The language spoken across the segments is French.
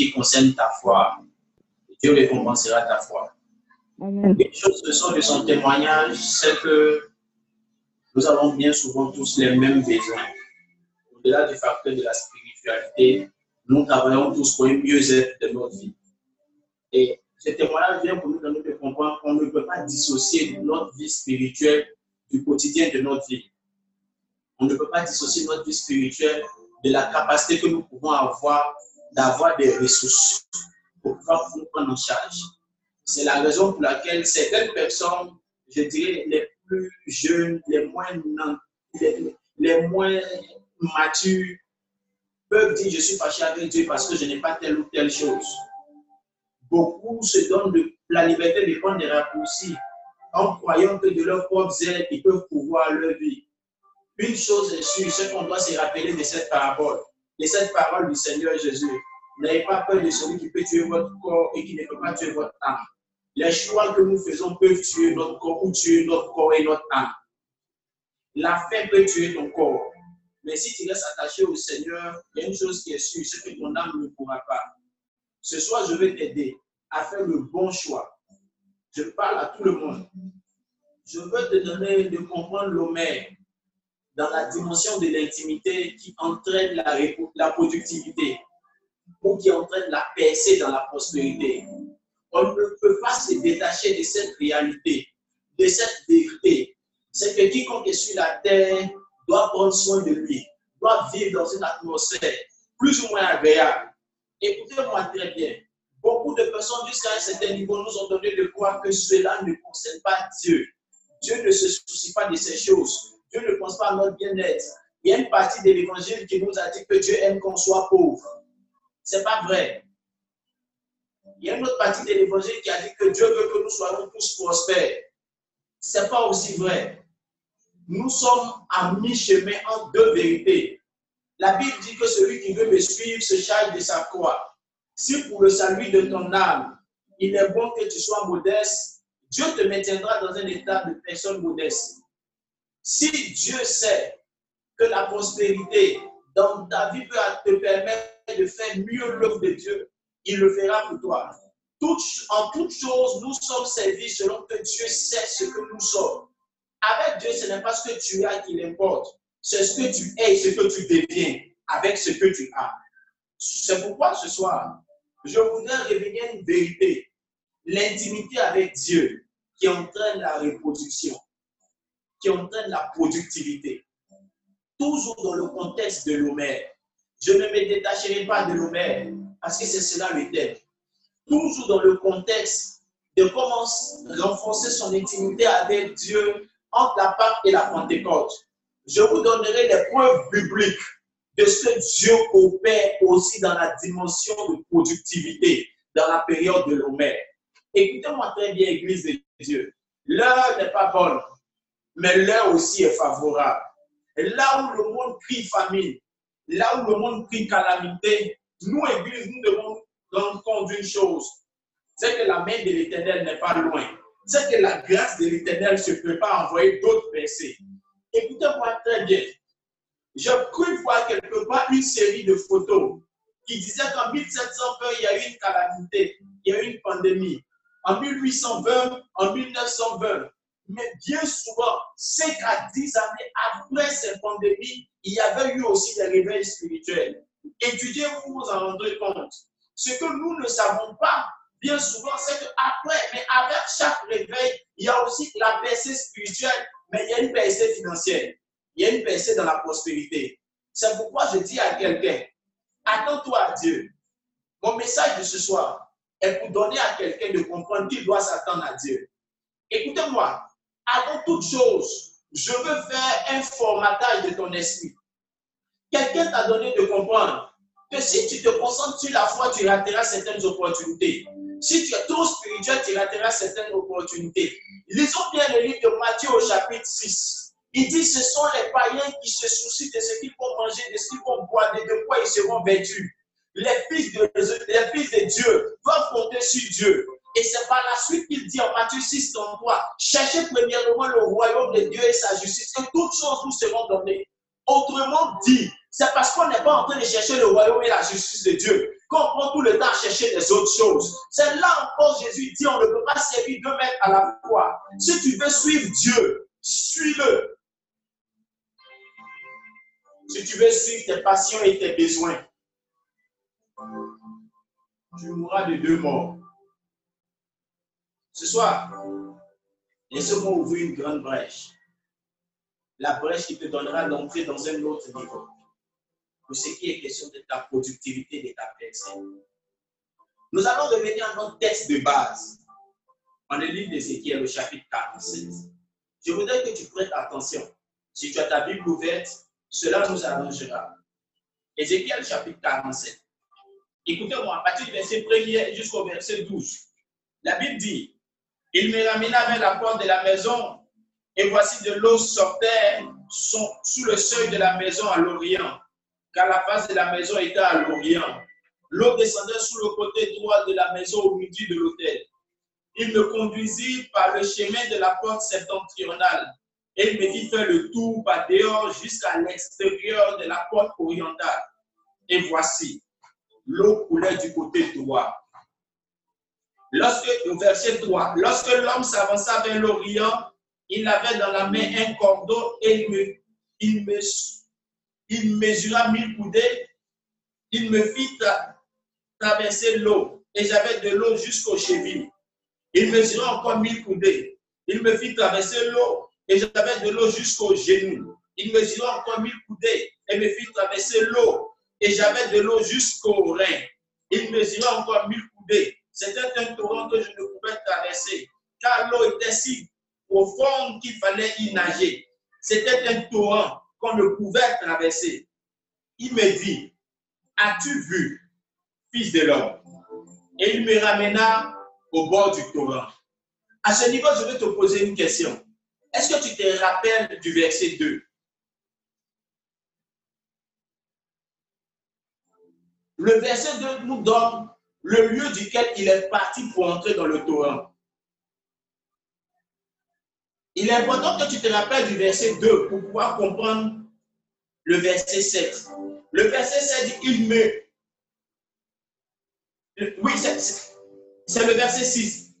qui concerne ta foi. Dieu récompensera ta foi. Amen. Une chose de son, de son témoignage, c'est que nous avons bien souvent tous les mêmes besoins. Au-delà du facteur de la spiritualité, nous travaillons tous pour un mieux-être de notre vie. Et ce témoignage vient pour nous donner de comprendre qu'on ne peut pas dissocier notre vie spirituelle du quotidien de notre vie. On ne peut pas dissocier notre vie spirituelle de la capacité que nous pouvons avoir d'avoir des ressources pour pouvoir nous prendre en charge. C'est la raison pour laquelle certaines personnes, je dirais, les plus jeunes, les moins, les, les moins matures, peuvent dire je suis fâché avec Dieu parce que je n'ai pas telle ou telle chose. Beaucoup se donnent la liberté de prendre des raccourcis en croyant que de leur propre zèle, ils peuvent pouvoir leur vie. Une chose est sûre, c'est qu'on doit se rappeler de cette parabole, de cette parole du Seigneur Jésus. N'ayez pas peur de celui qui peut tuer votre corps et qui ne peut pas tuer votre âme. Les choix que nous faisons peuvent tuer notre corps ou tuer notre corps et notre âme. La faim peut tuer ton corps. Mais si tu restes attaché au Seigneur, il y a une chose qui est sûre, c'est que ton âme ne pourra pas. Ce soir, je vais t'aider à faire le bon choix. Je parle à tout le monde. Je veux te donner de comprendre l'homère dans la dimension de l'intimité qui entraîne la, la productivité ou qui entraîne la percée dans la prospérité. On ne peut pas se détacher de cette réalité, de cette vérité. C'est que quiconque est sur la terre doit prendre soin de lui, doit vivre dans une atmosphère plus ou moins agréable. Écoutez-moi très bien. Beaucoup de personnes jusqu'à un certain niveau nous ont donné de croire que cela ne concerne pas Dieu. Dieu ne se soucie pas de ces choses. Dieu ne pense pas à notre bien-être. Il y a une partie de l'évangile qui nous a dit que Dieu aime qu'on soit pauvre. C'est pas vrai. Il y a une autre partie de l'évangile qui a dit que Dieu veut que nous soyons tous prospères. C'est pas aussi vrai. Nous sommes à mi-chemin entre deux vérités. La Bible dit que celui qui veut me suivre se charge de sa croix. Si pour le salut de ton âme, il est bon que tu sois modeste, Dieu te maintiendra dans un état de personne modeste. Si Dieu sait que la prospérité dans ta vie peut te permettre de faire mieux l'œuvre de Dieu, il le fera pour toi. En toutes choses, nous sommes servis selon que Dieu sait ce que nous sommes. Avec Dieu, ce n'est pas ce que tu as qui l'importe, c'est ce que tu es et ce que tu deviens avec ce que tu as. C'est pourquoi ce soir, je voudrais réveiller une vérité, l'intimité avec Dieu qui entraîne la reproduction, qui entraîne la productivité. Toujours dans le contexte de l'homère. Je ne me détacherai pas de l'homère parce que c'est cela le thème. Toujours dans le contexte de comment renforcer son intimité avec Dieu entre la Pâque et la Pentecôte. Je vous donnerai les preuves bibliques de ce que Dieu opère aussi dans la dimension de productivité dans la période de l'homère. Écoutez-moi très bien, Église de Dieu. L'heure n'est pas bonne, mais l'heure aussi est favorable. Et là où le monde crie famine, là où le monde crie calamité, nous, Église, nous devons rendre compte d'une chose. C'est que la main de l'Éternel n'est pas loin. C'est que la grâce de l'Éternel se prépare à envoyer d'autres versets. Écoutez-moi très bien. Je cru voir quelque part une série de photos qui disait qu'en 1720, il y a eu une calamité, il y a eu une pandémie. En 1820, en 1920. Mais bien souvent, 5 à 10 années après cette pandémie, il y avait eu aussi des réveils spirituels. Étudiez, vous vous en rendrez compte. Ce que nous ne savons pas, bien souvent, c'est qu'après, mais avec chaque réveil, il y a aussi la percée spirituelle, mais il y a une percée financière. Il y a une percée dans la prospérité. C'est pourquoi je dis à quelqu'un, attends-toi à Dieu. Mon message de ce soir est pour donner à quelqu'un de comprendre qu'il doit s'attendre à Dieu. Écoutez-moi, avant toute chose, je veux faire un formatage de ton esprit. Quelqu'un t'a donné de comprendre que si tu te concentres sur la foi, tu rateras certaines opportunités. Si tu es trop spirituel, tu rateras certaines opportunités. Lisons bien le livre de Matthieu au chapitre 6. Il dit ce sont les païens qui se soucient de ce qu'ils vont manger, de ce qu'ils vont boire, de, de quoi ils seront vêtus. Les fils, de, Dieu doivent compter sur Dieu. Et c'est par la suite qu'il dit en Matthieu 6, 33, cherchez premièrement le royaume de Dieu et sa justice, que toutes choses nous seront données. Autrement dit, c'est parce qu'on n'est pas en train de chercher le royaume et la justice de Dieu qu'on prend tout le temps à chercher des autres choses. C'est là encore Jésus dit, on ne peut pas servir deux maîtres à la fois. Si tu veux suivre Dieu, suis-le. Si tu veux suivre tes passions et tes besoins, tu mourras de deux morts. Ce soir, laissez-moi ouvrir une grande brèche. La brèche qui te donnera l'entrée dans un autre niveau. Pour ce qui est question de ta productivité, de ta personne. Nous allons revenir à notre texte de base. On le livre d'Ézéchiel, le chapitre 47. Je voudrais que tu prêtes attention. Si tu as ta Bible ouverte, cela nous arrangera. Ézéchiel chapitre 47. Écoutez-moi, à partir du verset 1 jusqu'au verset 12. La Bible dit, il me ramena vers la porte de la maison, et voici de l'eau sortait sous le seuil de la maison à l'Orient, car la face de la maison était à l'Orient. L'eau descendait sous le côté droit de la maison au midi de l'autel. Il me conduisit par le chemin de la porte septentrionale et il me fit faire le tour par dehors jusqu'à l'extérieur de la porte orientale. Et voici, l'eau coulait du côté droit. Lorsque, verset 3, lorsque l'homme s'avança vers l'Orient, il avait dans la main un cordeau et il, il mesura mille coudées. Il me fit traverser l'eau et j'avais de l'eau jusqu'aux chevilles. Il mesura encore mille coudées. Il me fit traverser l'eau et j'avais de l'eau jusqu'aux genoux. Il mesura encore mille coudées et me fit traverser l'eau et j'avais de l'eau jusqu'aux reins. Il mesura encore mille coudées. C'était un torrent que je ne pouvais traverser car l'eau était si profonde qu'il fallait y nager. C'était un torrent qu'on ne pouvait traverser. Il me dit, as-tu vu, fils de l'homme? Et il me ramena au bord du torrent. À ce niveau, je vais te poser une question. Est-ce que tu te rappelles du verset 2 Le verset 2 nous donne le lieu duquel il est parti pour entrer dans le torrent. Il est important que tu te rappelles du verset 2 pour pouvoir comprendre le verset 7. Le verset 7 dit, il me... Oui, c'est le verset 6.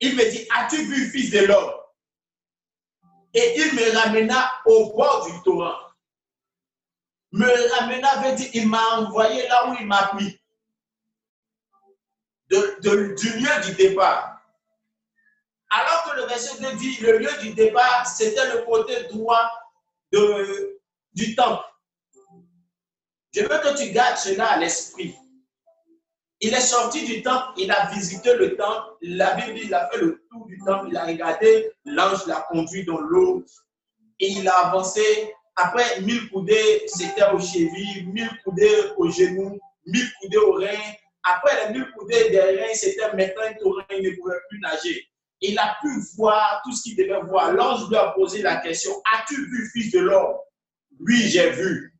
Il me dit, as-tu vu, fils de l'homme? Et il me ramena au bord du torrent. Me ramena veut dire, il m'a envoyé là où il m'a pris. De, du lieu du départ. Alors que le verset 2 dit, le lieu du départ, c'était le côté droit de, du temple. Je veux que tu gardes cela à l'esprit. Il est sorti du temple, il a visité le temple. La Bible il a fait le tour du temple, il a regardé, l'ange l'a conduit dans l'eau et il a avancé. Après, mille coudées, c'était aux chevilles, mille coudées aux genoux, mille coudées aux reins. Après les mille coudées des reins, c'était maintenant torrent, il ne pouvait plus nager. Il a pu voir tout ce qu'il devait voir. L'ange lui a posé la question As-tu vu, fils de l'homme? Oui, j'ai vu.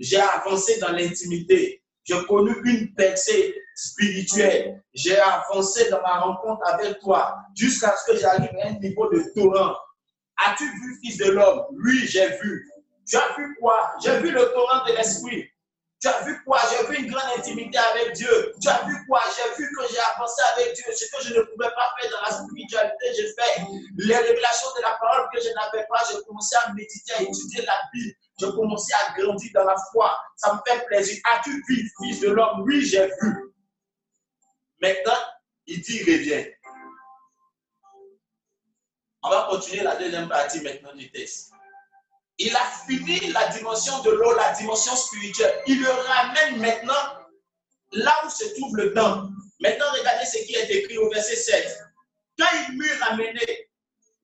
J'ai avancé dans l'intimité. J'ai connu une percée spirituelle. J'ai avancé dans ma rencontre avec toi jusqu'à ce que j'arrive à un niveau de torrent. As-tu vu, fils de l'homme? Oui, j'ai vu. Tu as vu quoi? J'ai vu le torrent de l'esprit. Tu as vu quoi? J'ai vu une grande intimité avec Dieu. Tu as vu quoi? J'ai vu que j'ai avancé avec Dieu. Ce que je ne pouvais pas faire dans la spiritualité, j'ai fait. Les révélations de la parole que je n'avais pas, j'ai commencé à méditer, à étudier la Bible. J'ai commencé à grandir dans la foi. Ça me fait plaisir. As-tu vu, fils de l'homme? Oui, j'ai vu. Maintenant, il dit, reviens. On va continuer la deuxième partie maintenant du texte. Il a fini la dimension de l'eau, la dimension spirituelle. Il le ramène maintenant là où se trouve le temps. Maintenant, regardez ce qui est écrit au verset 7. Quand il m'eut ramené,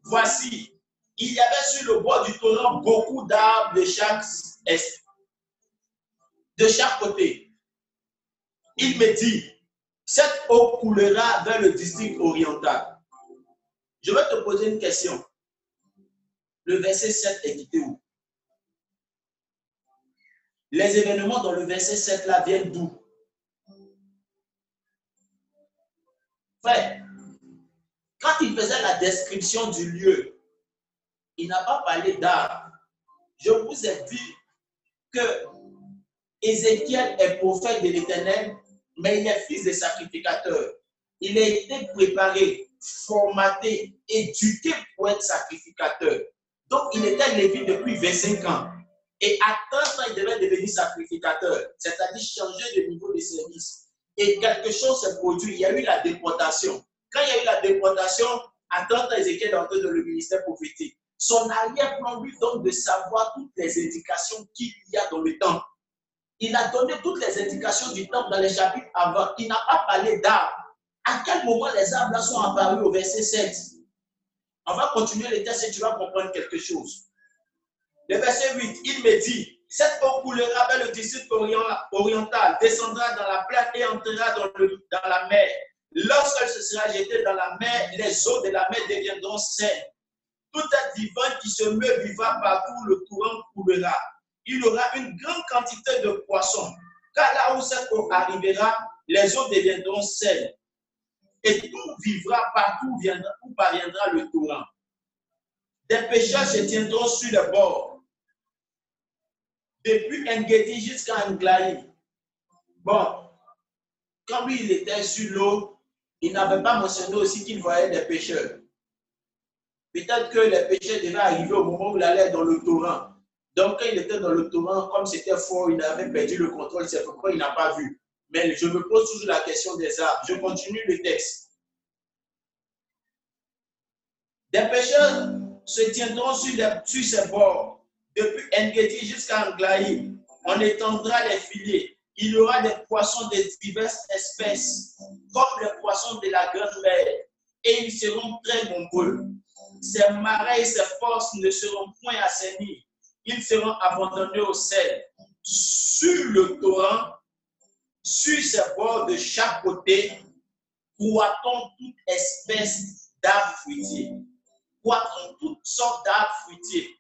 voici, il y avait sur le bord du torrent beaucoup d'arbres de chaque est, de chaque côté. Il me dit, cette eau coulera vers le district oriental. Je vais te poser une question. Le verset 7 est quitté où? Les événements dans le verset 7 là viennent d'où? Frère, quand il faisait la description du lieu, il n'a pas parlé d'art. Je vous ai dit que Ézéchiel est prophète de l'Éternel mais il est fils de sacrificateur. Il a été préparé, formaté, éduqué pour être sacrificateur. Donc, il était lévite depuis 25 ans. Et à 30 ans, il devait devenir sacrificateur, c'est-à-dire changer de niveau de service. Et quelque chose s'est produit. Il y a eu la déportation. Quand il y a eu la déportation, à 30 ans, Ézéchiel est entré dans le ministère prophétique. Son arrière-plan lui donne de savoir toutes les indications qu'il y a dans le temple. Il a donné toutes les indications du temple dans les chapitres avant. Il n'a pas parlé d'arbres. À quel moment les arbres sont apparus au verset 7 On va continuer le texte et tu vas comprendre quelque chose. Le verset 8, il me dit, cette eau coulera vers le district oriental, descendra dans la plaque et entrera dans, dans la mer. Lorsqu'elle se sera jetée dans la mer, les eaux de la mer deviendront saines. Tout être vivant qui se meut vivra partout, le courant coulera. Il y aura une grande quantité de poissons. Car là où cette eau arrivera, les eaux deviendront saines. Et tout vivra partout où parviendra le courant. Des pêcheurs se tiendront sur le bord depuis Ngedi jusqu'à Nglaï. Bon, quand il était sur l'eau, il n'avait pas mentionné aussi qu'il voyait des pêcheurs. Peut-être que les pêcheurs devaient arriver au moment où il allait dans le torrent. Donc, quand il était dans le torrent, comme c'était fort, il avait perdu le contrôle, c'est pourquoi il n'a pas vu. Mais je me pose toujours la question des arbres. Je continue le texte. Des pêcheurs se tiendront sur, sur ces bords depuis Engedi jusqu'à Anglaï, on étendra les filets. Il y aura des poissons de diverses espèces, comme les poissons de la grande mer, et ils seront très nombreux. Ces marais et ces forces ne seront point assainis. Ils seront abandonnés au sel. Sur le torrent, sur ces bords de chaque côté, croit-on toute espèce d'arbres fruitiers. Croit-on toutes sortes d'arbres fruitiers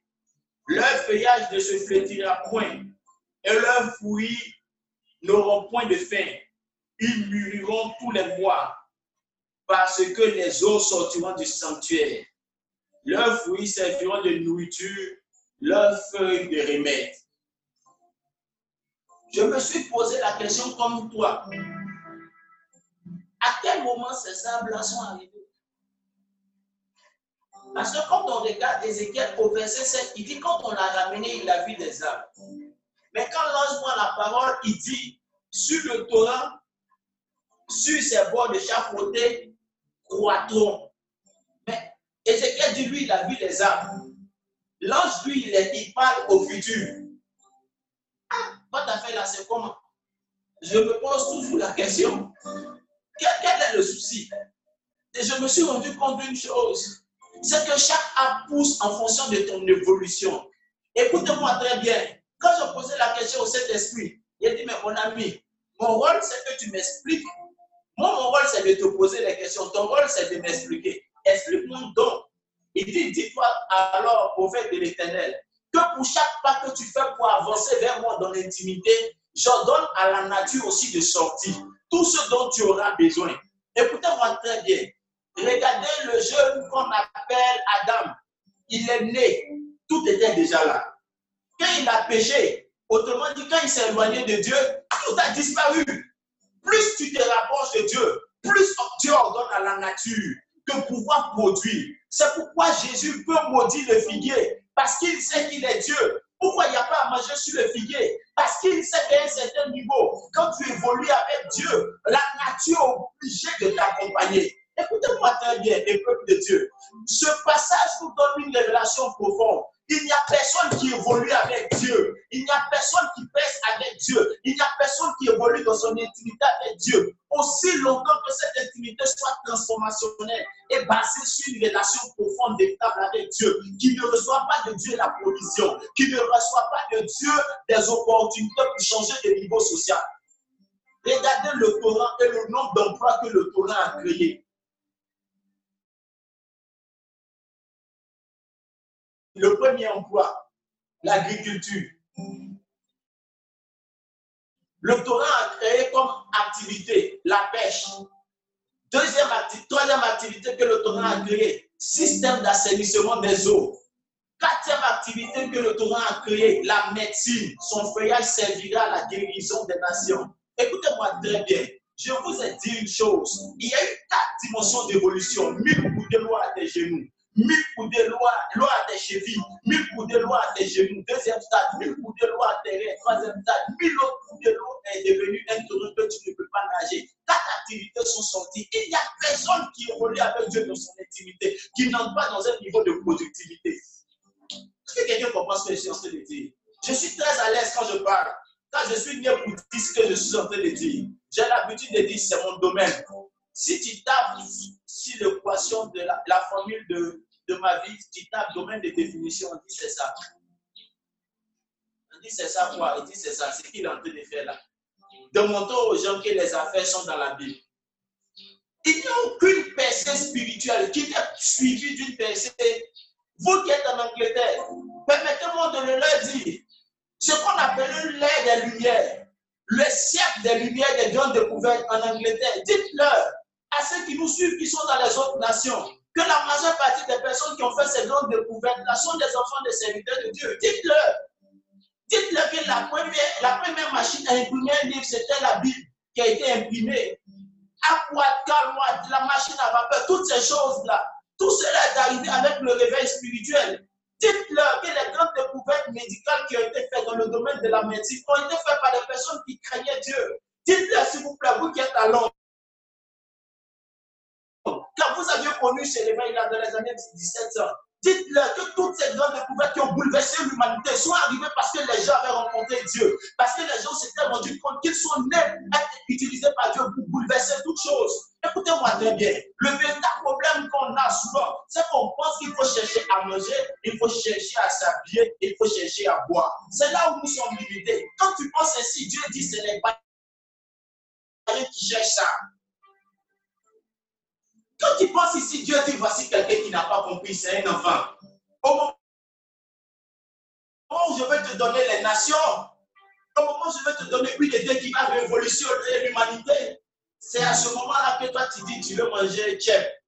leur feuillage ne se flétira point et leurs fruits n'auront point de fin. Ils mûriront tous les mois parce que les eaux sortiront du sanctuaire. Leurs fruits serviront de nourriture, leurs feuilles de remède. Je me suis posé la question comme toi. À quel moment ces arbres-là sont arrivés parce que quand on regarde Ézéchiel au verset 7, il dit quand on l'a ramené, il a vu des arbres. Mais quand l'ange prend la parole, il dit sur le torrent, sur ses bords de chaque côté, croîtront. Mais Ézéchiel dit lui, il a vu des arbres. L'ange, lui, il, parle au futur. Ah, votre affaire là, c'est comment? Je me pose toujours la question. Quel est le souci? Et je me suis rendu compte d'une chose c'est que chaque arbre pousse en fonction de ton évolution. Écoute-moi très bien. Quand je posais la question au Saint-Esprit, il dit, mais mon ami, mon rôle, c'est que tu m'expliques. Moi, mon rôle, c'est de te poser les questions. Ton rôle, c'est de m'expliquer. Explique-moi donc. Il dit, dis-toi alors, prophète de l'éternel, que pour chaque pas que tu fais pour avancer vers moi dans l'intimité, j'ordonne à la nature aussi de sortir tout ce dont tu auras besoin. Écoutez-moi très bien. Regardez le jeune qu'on appelle Adam. Il est né. Tout était déjà là. Quand il a péché, autrement dit, quand il s'est éloigné de Dieu, tout a disparu. Plus tu te rapproches de Dieu, plus Dieu ordonne à la nature de pouvoir produire. C'est pourquoi Jésus peut maudire le figuier, parce qu'il sait qu'il est Dieu. Pourquoi il n'y a pas à manger sur le figuier? Parce qu'il sait qu'à un certain niveau, quand tu évolues avec Dieu, la nature est obligée de t'accompagner. Écoutez-moi très bien, les peuple de Dieu. Ce passage nous donne une révélation profonde. Il n'y a personne qui évolue avec Dieu. Il n'y a personne qui pèse avec Dieu. Il n'y a personne qui évolue dans son intimité avec Dieu. Aussi longtemps que cette intimité soit transformationnelle et basée sur une relation profonde, véritable avec Dieu, qui ne reçoit pas de Dieu la provision, qui ne reçoit pas de Dieu des opportunités pour changer de niveau social. Regardez le Torah et le nombre d'emplois que le Torah a créé. Le premier emploi, l'agriculture. Le Torah a créé comme activité la pêche. Deuxième troisième activité que le Torah a créé, système d'assainissement des eaux. Quatrième activité que le Torah a créé, la médecine. Son feuillage servira à la guérison des nations. Écoutez-moi très bien. Je vous ai dit une chose. Il y a eu quatre dimensions d'évolution. Mille coups de loi à tes genoux. Mille coups de loi, à tes chevilles. Mille coups de loi à tes genoux. Deuxième stade. Mille coups de loi à tes reins. Troisième stade. Mille autres coups de loi est devenu un tournoi que tu ne peux pas nager. Quatre activités sont sorties. Il n'y a personne qui est relié avec Dieu dans son intimité, qui n'entre pas dans un niveau de productivité. Est-ce que quelqu'un comprend ce que je suis en train de dire? Je suis très à l'aise quand je parle. Quand je suis né pour dire ce que je suis en train de dire, j'ai l'habitude de dire c'est mon domaine. Si tu tapes sur l'équation de la formule de, de, ma vie, tu tapes domaine de définition, on dit c'est ça. On dit c'est ça quoi? On dit c'est ça. C'est ce qu'il est en train de faire là. De montrer aux gens que les affaires sont dans la Bible. Il n'y a aucune personne spirituelle qui est suivie d'une personne. Vous qui êtes en Angleterre, permettez-moi de le leur dire ce qu'on appelle l'ère des lumières, le siècle des lumières des grandes découvertes en Angleterre. Dites-leur à ceux qui nous suivent, qui sont dans les autres nations, que la majeure partie des personnes qui ont fait ces grandes découvertes-là sont des enfants des serviteurs de Dieu. Dites-leur. Dites-leur que la première, la première machine à imprimer un livre, c'était la Bible qui a été imprimée. Aquat, Calwatt, la machine à vapeur, toutes ces choses-là. Tout cela est arrivé avec le réveil spirituel. Dites-leur que les grandes découvertes médicales qui ont été faites dans le domaine de la médecine ont été faites par des personnes qui craignaient Dieu. Dites-leur, s'il vous plaît, vous qui êtes à Londres, vous aviez connu ce réveil-là dans les années 1700, Dites-leur que toutes ces grandes découvertes qui ont bouleversé l'humanité sont arrivées parce que les gens avaient rencontré Dieu. Parce que les gens s'étaient rendus compte qu'ils sont nés à être utilisés par Dieu pour bouleverser toutes choses. Écoutez-moi très bien. Le véritable problème qu'on a souvent, c'est qu'on pense qu'il faut chercher à manger, il faut chercher à s'habiller, il faut chercher à boire. C'est là où nous sommes limités. Quand tu penses ainsi, Dieu dit ce n'est pas qui cherche ça. Quand tu penses ici, Dieu dit voici quelqu'un qui n'a pas compris, c'est un enfant. Au moment où je vais te donner les nations, au moment où je vais te donner une idée qui va révolutionner l'humanité, c'est à ce moment-là que toi tu dis tu veux manger tchèp.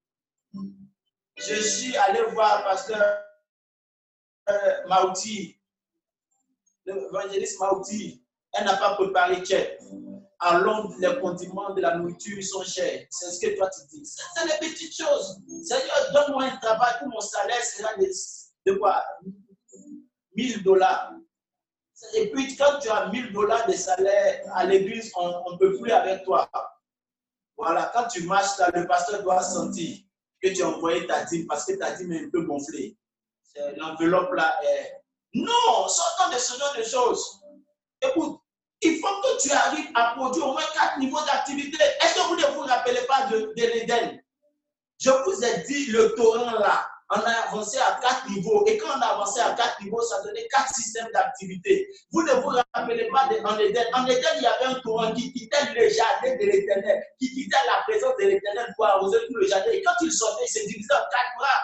Je suis allé voir pasteur euh, Mauti, l'évangéliste Mauti, elle n'a pas préparé tchèp à Londres, les condiments de la nourriture sont chers. C'est ce que toi tu dis. C'est les petites choses. Seigneur, donne-moi un travail pour mon salaire sera de, de quoi? 1000 dollars. Et puis, quand tu as 1000 dollars de salaire à l'église, on ne peut plus avec toi. Voilà, quand tu marches, le pasteur doit sentir que tu as envoyé ta dîme parce que ta dîme est un peu gonflée. L'enveloppe là est. Non, sortons de ce genre de choses. Écoute, il faut que tu arrives à produire au moins quatre niveaux d'activité. Est-ce que vous ne vous rappelez pas de, de l'Éden? Je vous ai dit le torrent là. On a avancé à quatre niveaux. Et quand on a avancé à quatre niveaux, ça donnait quatre systèmes d'activité. Vous ne vous rappelez pas de, en. En Éden, il y avait un torrent qui quittait le jardin de l'Éternel, qui quittait la présence de l'Éternel pour arroser tout le jardin. Et quand il sortait, il se divisait en quatre bras.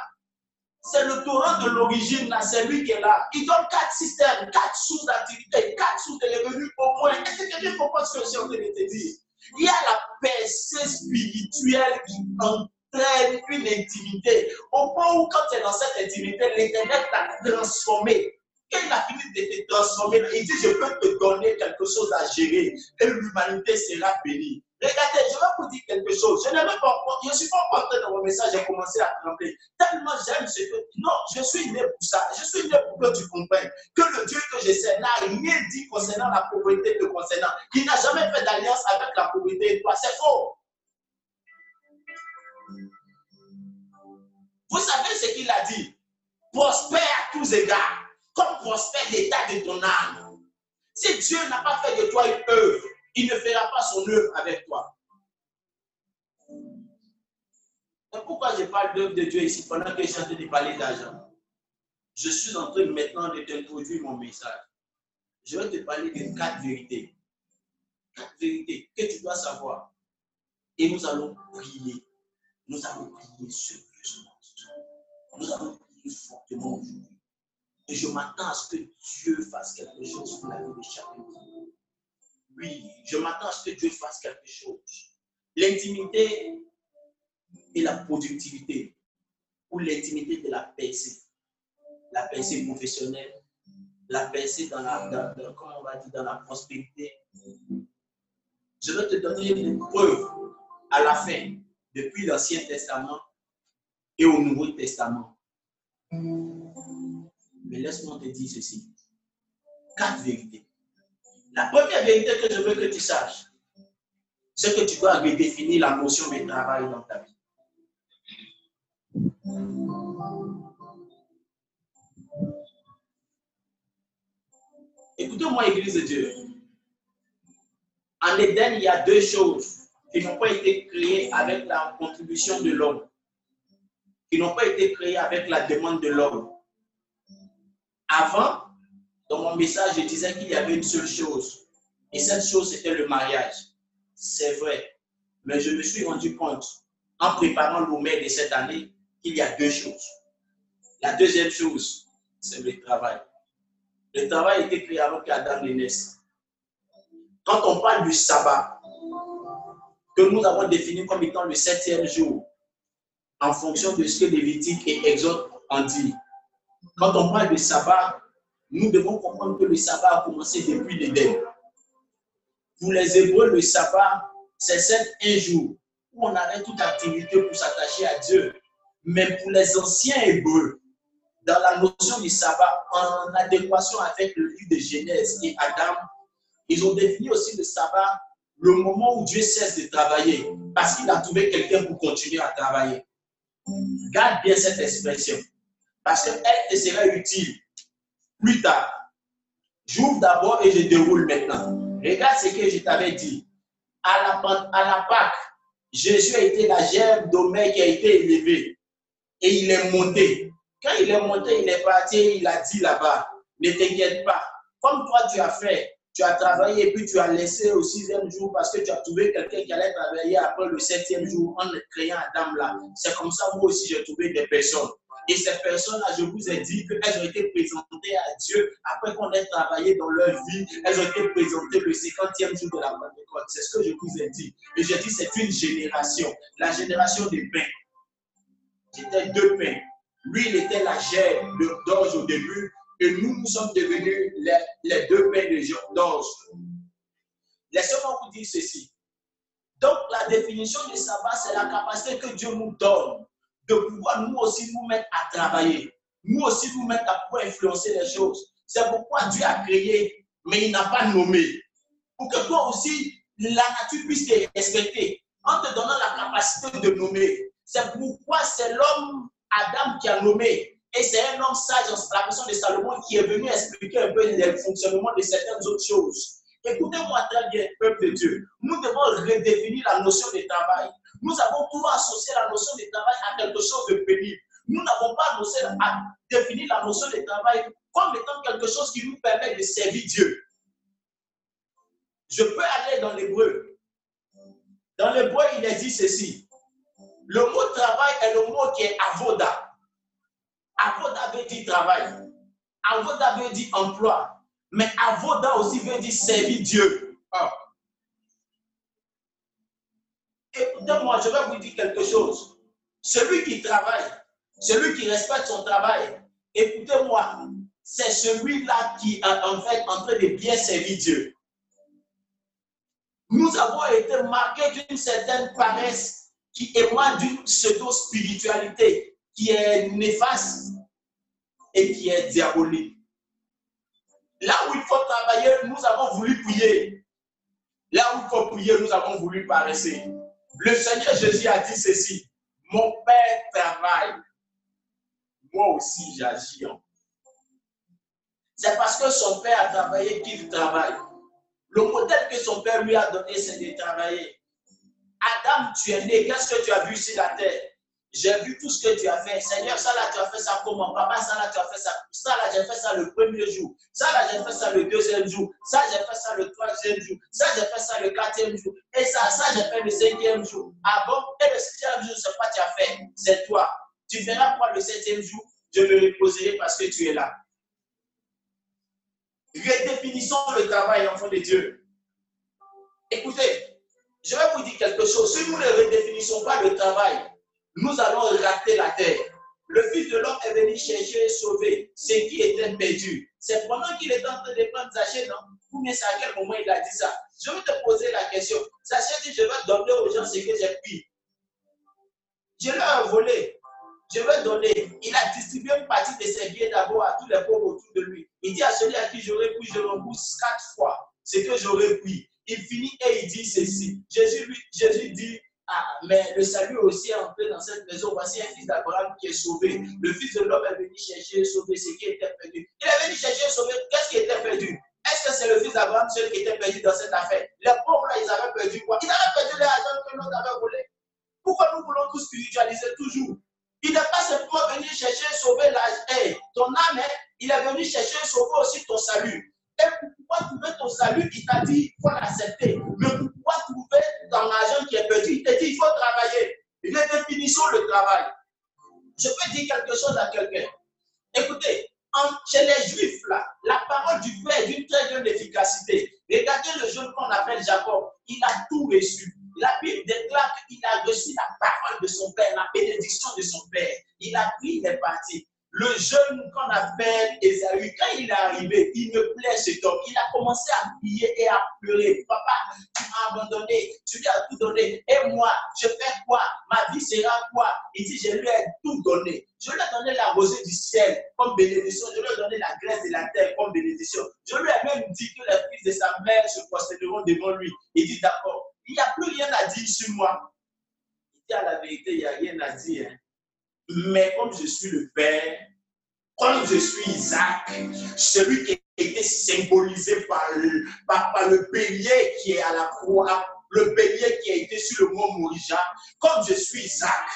C'est le torrent de l'origine, là, c'est lui qui est là. Il donne quatre systèmes, quatre sources d'activité, quatre sources de revenus au moins. Est-ce que quelqu'un comprend ce que je suis en train de te dire? Il y a la percée spirituelle qui entraîne une intimité. Au point où, quand tu es dans cette intimité, l'Internet t'a transformé. Quand il a fini de te transformer, il dit Je peux te donner quelque chose à gérer et l'humanité sera bénie. Regardez, je vais vous dire quelque chose. Je ne pas, je suis pas content dans mon message, j'ai commencé à trembler. Tellement j'aime ce que. Non, je suis né pour ça. Je suis né pour que tu comprennes que le Dieu que je sais n'a rien dit concernant la pauvreté de concernant. Il n'a jamais fait d'alliance avec la pauvreté et toi. C'est faux. Vous savez ce qu'il a dit? Prospère à tous égards, comme prospère l'état de ton âme. Si Dieu n'a pas fait de toi une œuvre, il ne fera pas son œuvre avec toi. Et pourquoi je parle d'œuvre de Dieu ici pendant que je suis de parler d'argent? Je suis en train maintenant de t'introduire mon message. Je vais te parler de quatre vérités. Quatre vérités que tu dois savoir. Et nous allons prier. Nous allons prier sérieusement. Nous allons prier fortement aujourd'hui. Et je m'attends à ce que Dieu fasse quelque chose pour la vie de chacun oui, je m'attends à ce que Dieu fasse quelque chose. L'intimité et la productivité, ou l'intimité de la pensée, la pensée professionnelle, la pensée dans la, on va dire, dans la prospérité. Je vais te donner des preuves à la fin, depuis l'Ancien Testament et au Nouveau Testament. Mais laisse-moi te dire ceci. Quatre vérités. La première vérité que je veux que tu saches, c'est que tu dois redéfinir la notion de travail dans ta vie. Écoutez-moi, Église de Dieu. En Éden, il y a deux choses qui n'ont pas été créées avec la contribution de l'homme, qui n'ont pas été créées avec la demande de l'homme. Avant, dans mon message, je disais qu'il y avait une seule chose, et cette chose, c'était le mariage. C'est vrai, mais je me suis rendu compte, en préparant l'OMED de cette année, qu'il y a deux choses. La deuxième chose, c'est le travail. Le travail été créé avant qu'Adam ne naisse. Quand on parle du sabbat, que nous avons défini comme étant le septième jour, en fonction de ce que Lévitique et Exode ont dit. Quand on parle du sabbat, nous devons comprendre que le sabbat a commencé depuis l'Éden. Pour les Hébreux, le sabbat, c'est sept un jour où on arrête toute activité pour s'attacher à Dieu. Mais pour les anciens Hébreux, dans la notion du sabbat, en adéquation avec le livre de Genèse et Adam, ils ont défini aussi le sabbat le moment où Dieu cesse de travailler parce qu'il a trouvé quelqu'un pour continuer à travailler. Garde bien cette expression parce qu'elle te sera utile plus tard. J'ouvre d'abord et je déroule maintenant. Regarde ce que je t'avais dit. À la, Pâque, Jésus a été la gerbe d'Omé qui a été élevée et il est monté. Quand il est monté, il est parti, il a dit là-bas, ne t'inquiète pas. Comme toi tu as fait, tu as travaillé et puis tu as laissé au sixième jour parce que tu as trouvé quelqu'un qui allait travailler après le septième jour en créant Adam là. C'est comme ça, moi aussi, j'ai trouvé des personnes. Et ces personnes-là, je vous ai dit qu'elles ont été présentées à Dieu après qu'on ait travaillé dans leur vie. Elles ont été présentées le cinquantième jour de la Pentecôte. C'est ce que je vous ai dit. Et j'ai dit, c'est une génération. La génération des pains. C'était deux pains. Lui, il était la gerbe d'orge au début, et nous, nous sommes devenus les, deux pains d'orge. Laissez-moi vous dire ceci. Donc, la définition du sabbat, c'est la capacité que Dieu nous donne de pouvoir nous aussi nous mettre à travailler, nous aussi nous mettre à pouvoir influencer les choses. C'est pourquoi Dieu a créé, mais il n'a pas nommé. Pour que toi aussi, la nature puisse te respecter en te donnant la capacité de nommer. C'est pourquoi c'est l'homme Adam qui a nommé. Et c'est un homme sage en la personne de Salomon qui est venu expliquer un peu le fonctionnement de certaines autres choses. Écoutez-moi très bien, peuple de Dieu. Nous devons redéfinir la notion de travail. Nous avons toujours associé la notion de travail à quelque chose de pénible. Nous n'avons pas associé à définir la notion de travail comme étant quelque chose qui nous permet de servir Dieu. Je peux aller dans l'hébreu. Dans l'hébreu, il est dit ceci. Le mot travail est le mot qui est avoda. Avoda veut dire travail. Avoda veut dire emploi. Mais avoda aussi veut dire servir Dieu. Ah. Écoutez-moi, je vais vous dire quelque chose. Celui qui travaille, celui qui respecte son travail, écoutez-moi, c'est celui-là qui est en fait en train de bien servir Dieu. Nous avons été marqués d'une certaine paresse qui émane d'une pseudo-spiritualité qui est néfaste et qui est diabolique. Là où il faut travailler, nous avons voulu prier. Là où il faut prier, nous avons voulu paresser. Le Seigneur Jésus a dit ceci. Mon Père travaille. Moi aussi, j'agis. C'est parce que son Père a travaillé qu'il travaille. Le modèle que son Père lui a donné, c'est de travailler. Adam, tu es né, qu'est-ce que tu as vu sur la terre? J'ai vu tout ce que tu as fait. Seigneur, ça là, tu as fait ça comment? Papa, ça là, tu as fait ça. Ça là, j'ai fait ça le premier jour. Ça là, j'ai fait ça le deuxième jour. Ça, j'ai fait ça le troisième jour. Ça, j'ai fait ça le quatrième jour. Et ça, ça, j'ai fait le cinquième jour. Ah bon? Et le sixième jour, c'est quoi tu as fait? C'est toi. Tu verras quoi le septième jour? Je me reposerai parce que tu es là. Redéfinissons le travail, enfant de Dieu. Écoutez, je vais vous dire quelque chose. Si nous ne redéfinissons pas le travail, nous allons rater la terre. Le Fils de l'homme est venu chercher et sauver ce qui était perdu. C'est pendant qu'il est en train de prendre Zaché, non? Ou bien c'est à quel moment il a dit ça? Je vais te poser la question. Sachez que je vais donner aux gens ce que j'ai pris. Je leur ai volé. Je vais donner. Il a distribué une partie de ses billets d'abord à tous les pauvres autour de lui. Il dit à celui à qui j'aurais pris, je rembourse quatre fois ce que j'aurais pris. Il finit et il dit ceci. Jésus, lui, Jésus dit ah, mais le salut aussi est entré dans cette maison. Voici un fils d'Abraham qui est sauvé. Le fils de l'homme est venu chercher et sauver ce qui était perdu. Il est venu chercher et sauver qu'est-ce qui était perdu? Est-ce que c'est le fils d'Abraham seul qui était perdu dans cette affaire? Les pauvres là, ils avaient perdu quoi? Ils avaient perdu l'argent que l'autre avait volé. Pourquoi nous voulons tout spiritualiser toujours? Il n'est pas simplement venu chercher et sauver l'argent. ton âme, il est venu chercher et sauver aussi ton salut. Pouvoir trouver ton salut, il t'a dit, il faut l'accepter. Mais pour pouvoir trouver ton argent qui est perdu, il t'a dit, il faut travailler. Il est le travail. Je peux dire quelque chose à quelqu'un. Écoutez, chez les Juifs, là, la parole du Père est d'une très grande efficacité. Regardez le jeune qu'on appelle Jacob. Il a tout reçu. La Bible déclare qu'il a reçu la parole de son Père, la bénédiction de son Père. Il a pris les parties. Le jeune qu'on appelle Esaü, quand il est arrivé, il me plaît cet homme. Il a commencé à prier et à pleurer. Papa, tu m'as abandonné, tu lui as tout donné. Et moi, je fais quoi? Ma vie sera quoi? Il dit, je lui ai tout donné. Je lui ai donné la rosée du ciel comme bénédiction. Je lui ai donné la graisse de la terre comme bénédiction. Je lui ai même dit que les fils de sa mère se prosterneront devant lui. Il dit, d'accord, il n'y a plus rien à dire sur moi. Il dit, à la vérité, il n'y a rien à dire. Mais comme je suis le Père, comme je suis Isaac, celui qui a été symbolisé par le, par, le bélier qui est à la croix, le bélier qui a été sur le mont Morija, comme je suis Isaac,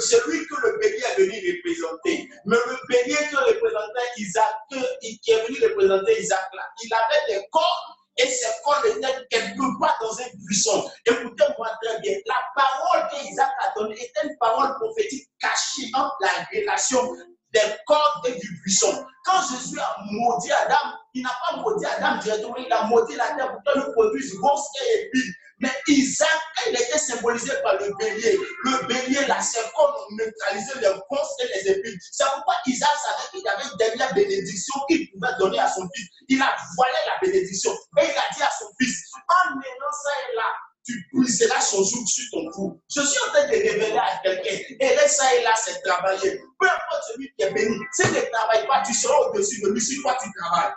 celui que le bélier est venu représenter, mais le bélier qui représentait Isaac, qui est venu représenter Isaac là, il avait des corps et ses corps étaient quelque part dans un buisson. Écoutez-moi très bien. La parole qu'Isaac a donnée était une parole prophétique cachée entre la relation des cordes et du buisson. Quand Jésus a maudit Adam, il n'a pas maudit Adam directement, il a maudit la terre pour qu'elle produise grosse et épine. Mais Isaac, il était symbolisé par le bélier. Le bélier, là, c'est comme neutraliser les grosses et les épines. C'est pourquoi Isaac savait qu'il avait une dernière bénédiction qu'il pouvait donner à son fils. Il a voilé la bénédiction. Et il a dit à son fils, en menant ça et là, tu briseras son joug sur ton cou. Je suis en train de révéler à quelqu'un. Et là, ça et là, c'est travailler. Peu importe celui qui est béni. Si tu ne travailles pas, tu seras au-dessus de lui. Si toi, tu travailles.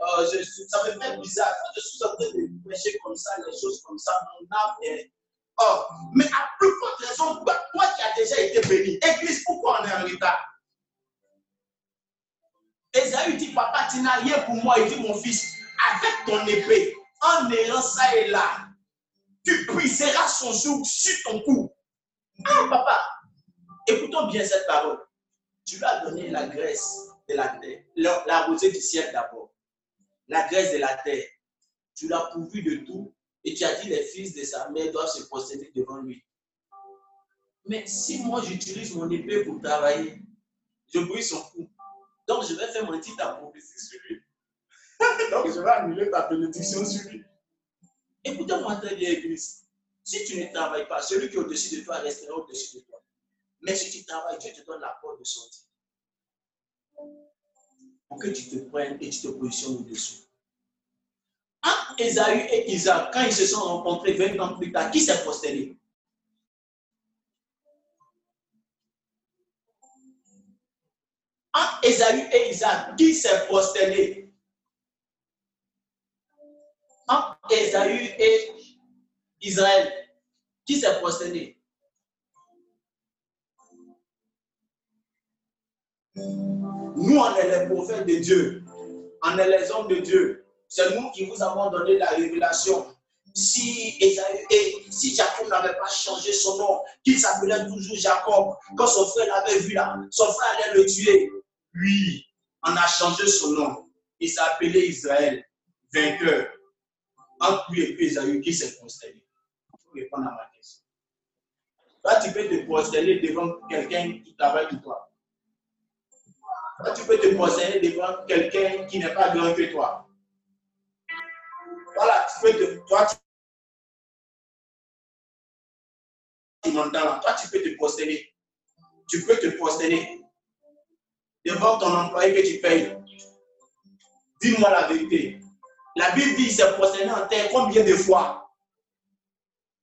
Euh, ça me fait bizarre. Quand je suis en train de prêcher comme ça, les choses comme ça, mon âme est. Oh, mais à plus forte raison, toi qui as déjà été béni, Église, pourquoi on est en retard? Esaü dit Papa, tu n'as rien pour moi. Il dit Mon fils, avec ton épée, en ayant ça et là, tu briseras son joug sur ton cou. Ah, papa, écoutons bien cette parole. Tu lui as donné la graisse de la terre, la, rosée du ciel d'abord, la graisse de la terre. Tu l'as pourvu de tout et tu as dit les fils de sa mère doivent se prosterner devant lui. Mais si moi j'utilise mon épée pour travailler, je brise son cou. Donc je vais faire mentir ta prophétie sur lui. Donc je vais annuler ta bénédiction sur lui. Écoutez-moi très bien, Église. Si tu ne travailles pas, celui qui est au-dessus de toi restera au-dessus de toi. Mais si tu travailles, Dieu te donne la porte de sortie. Pour que tu te prennes et tu te positionnes au-dessus. Entre Esaü et Isaac, quand ils se sont rencontrés 20 ans plus tard, qui s'est posté Entre Esaü et Isaac, qui s'est prosterné? Entre Esaü et Israël, qui s'est prosterné? Nous, on est les prophètes de Dieu. On est les hommes de Dieu. C'est nous qui vous avons donné la révélation. Si et si Jacob n'avait pas changé son nom, qu'il s'appelait toujours Jacob, quand son frère l'avait vu là, son frère allait le tuer. Lui, on a changé son nom. Il s'appelait Israël, vainqueur entre lui et puis qui s'est prosterné Pour répondre à ma question. Toi, tu peux te prosterner devant quelqu'un qui travaille pour toi. Tu peux te prosterner devant quelqu'un qui n'est pas grand que toi. Voilà, tu peux te. Toi, tu Toi, tu peux te prosterner. Tu peux te prosterner devant ton employé que tu payes. Dis-moi la vérité. La Bible dit s'est prosterné en terre combien de fois?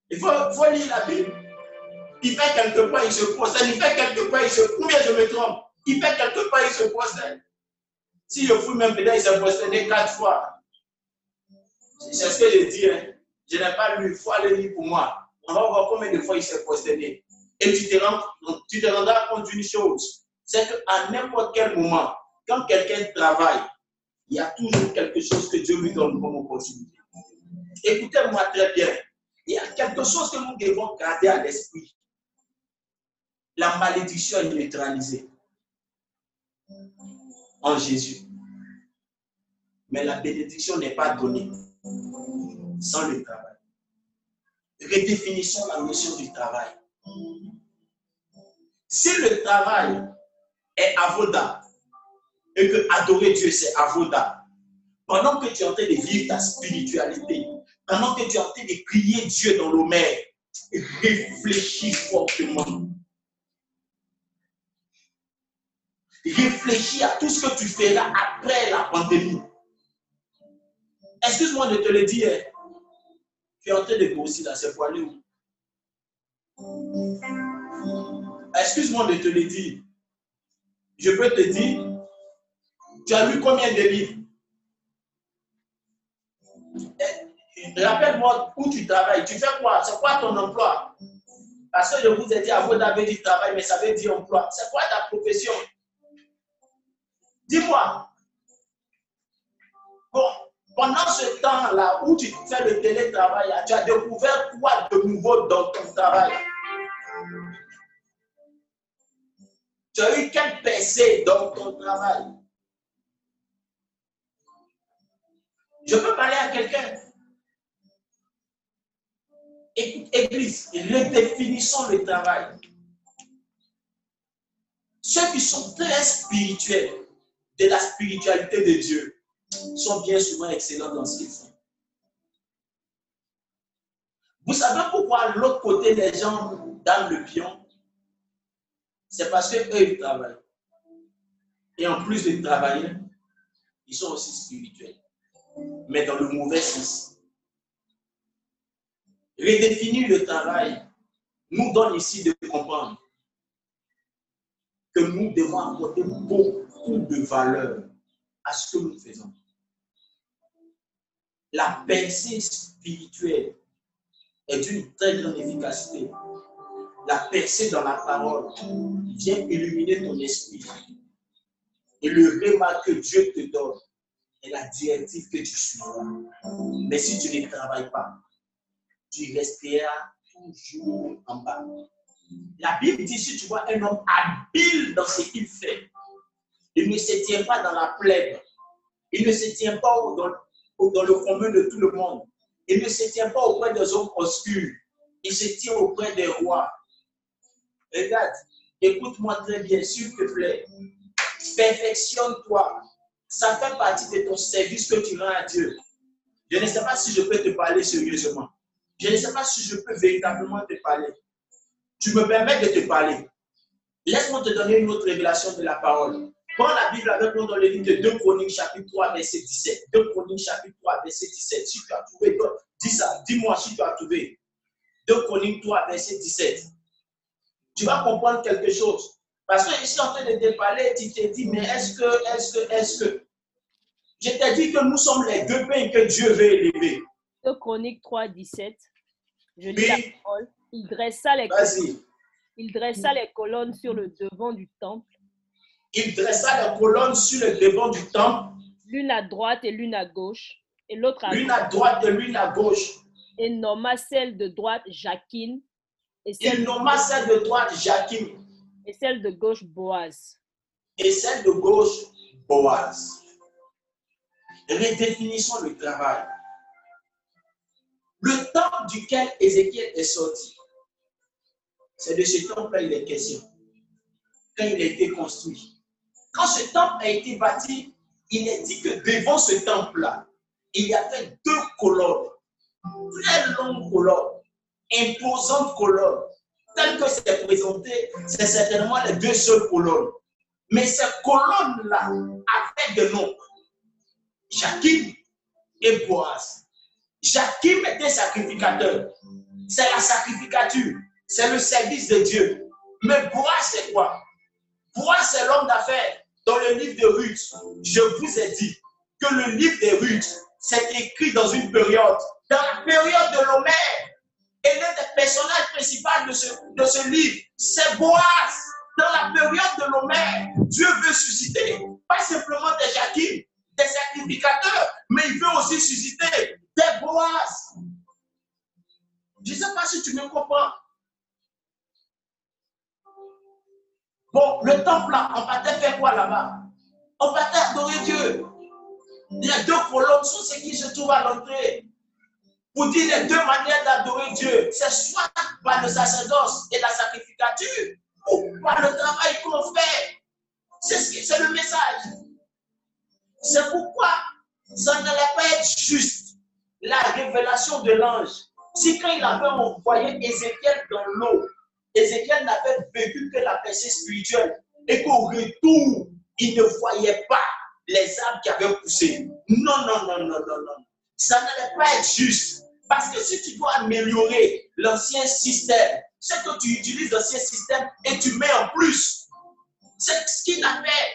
Il faut, faut lire la Bible. Il fait quelque part, il se prosterne. Il fait quelque part, il se. Combien je me trompe? Il fait quelque part, il se prosterne. Si je fous même peut-être, il s'est prosterné quatre fois. C'est ce que je dis. Hein. Je n'ai pas lu. Il faut aller lire pour moi. On va voir combien de fois il s'est prosterné. Et tu te, rends, tu te rendras compte d'une chose. C'est qu'à n'importe quel moment, quand quelqu'un travaille, il y a toujours quelque chose que Dieu lui donne comme opportunité. Écoutez-moi très bien. Il y a quelque chose que nous devons garder à l'esprit. La malédiction est neutralisée Jésus. Mais la bénédiction n'est pas donnée sans le travail. Redéfinissons la notion du travail. Si le travail est avoda et que adorer Dieu c'est avoda, pendant que tu es en train de vivre ta spiritualité, pendant que tu es en train de prier Dieu dans l'homère, réfléchis fortement. Réfléchis à tout ce que tu feras après la pandémie. Excuse-moi de te le dire. Tu es en train de grossir dans ces poils où Excuse-moi de te le dire. Je peux te dire, tu as lu combien de livres? Eh, Rappelle-moi où tu travailles. Tu fais quoi? C'est quoi ton emploi? Parce que je vous ai dit, à vous d'avoir dit travail, mais ça veut dire emploi. C'est quoi ta profession? Dis-moi. Bon, pendant ce temps-là où tu fais le télétravail, tu as découvert quoi de nouveau dans ton travail? Tu as eu quel percée dans ton travail? Je peux parler à quelqu'un? Écoute, Église, redéfinissons le travail. Ceux qui sont très spirituels de la spiritualité de Dieu sont bien souvent excellents dans ce qu'ils font. Vous savez pourquoi l'autre côté des gens dans le pion c'est parce qu'eux, ils travaillent. Et en plus de travailler, ils sont aussi spirituels. Mais dans le mauvais sens. Redéfinir le travail nous donne ici de comprendre que nous devons apporter beaucoup de valeur à ce que nous faisons. La pensée spirituelle est d'une très grande efficacité la percée dans la parole vient illuminer ton esprit. Et le remarque que Dieu te donne est la directive que tu suivras. Mais si tu ne travailles pas, tu resteras toujours en bas. La Bible dit, si tu vois un homme habile dans ce qu'il fait, il ne se tient pas dans la plèbe. Il ne se tient pas dans, dans le commun de tout le monde. Il ne se tient pas auprès des hommes obscurs. Il se tient auprès des rois. Regarde, écoute-moi très bien, s'il te plaît. Perfectionne-toi. Ça fait partie de ton service que tu rends à Dieu. Je ne sais pas si je peux te parler sérieusement. Je ne sais pas si je peux véritablement te parler. Tu me permets de te parler. Laisse-moi te donner une autre révélation de la parole. Prends la Bible avec nous dans le livre de 2 Chroniques, chapitre 3, verset 17. 2 Chroniques, chapitre 3, verset 17. Si tu as trouvé, dis ça. Dis-moi si tu as trouvé. 2 Chroniques 3, verset 17 tu vas comprendre quelque chose. Parce que ici, en train de te parler, tu te dis, mais est-ce que, est-ce que, est-ce que? Je t'ai dit que nous sommes les deux pains que Dieu veut élever. 2 Chroniques 3, 17. Je lis la parole. Il dressa les colonnes. Il dressa les colonnes sur le devant du temple. Il dressa les colonnes sur le devant du temple. L'une à droite et l'une à gauche. Et l'autre à L'une à droite et l'une à gauche. Et nomma celle de droite Jacquine et celle, Il nomma celle de droite Jacqueline. Et celle de gauche Boaz. Et celle de gauche Boaz. Redéfinissons le travail. Le temple duquel Ézéchiel est sorti, c'est de ce temple-là il est question. Quand il a été construit. Quand ce temple a été bâti, il est dit que devant ce temple-là, il y avait deux colonnes, très longues colonnes, imposante colonne. Tel que c'est présenté, c'est certainement les deux seules colonnes. Mais ces colonnes-là avaient des noms. Jacqueline et Boaz. Jakim était sacrificateur. C'est la sacrificature. C'est le service de Dieu. Mais Boaz, c'est quoi? Boaz, c'est l'homme d'affaires. Dans le livre de Ruth, je vous ai dit que le livre de Ruth, c'est écrit dans une période, dans la période de l'Homère. Et l'un des personnages principaux de ce, de ce livre, c'est Boaz. Dans la période de l'Homère, Dieu veut susciter, pas simplement des Jakim, des sacrificateurs, mais il veut aussi susciter des Boaz. Je ne sais pas si tu me comprends. Bon, le temple là, on partait faire quoi là-bas? On partait adorer Dieu. Les deux colonnes sont ce qui se trouvent à l'entrée. Pour dire les deux manières d'adorer Dieu, c'est soit par le sacerdoce et la sacrificature, ou par le travail qu'on fait. C'est le message. C'est pourquoi ça n'allait pas être juste la révélation de l'ange. Si quand il avait envoyé Ézéchiel dans l'eau, Ézéchiel n'avait vécu que la pensée spirituelle et qu'au retour, il ne voyait pas les arbres qui avaient poussé. Non, non, non, non, non, non. Ça n'allait pas être juste. Parce que si tu dois améliorer l'ancien système, c'est que tu utilises l'ancien système et tu mets en plus. C'est ce qu'il a fait.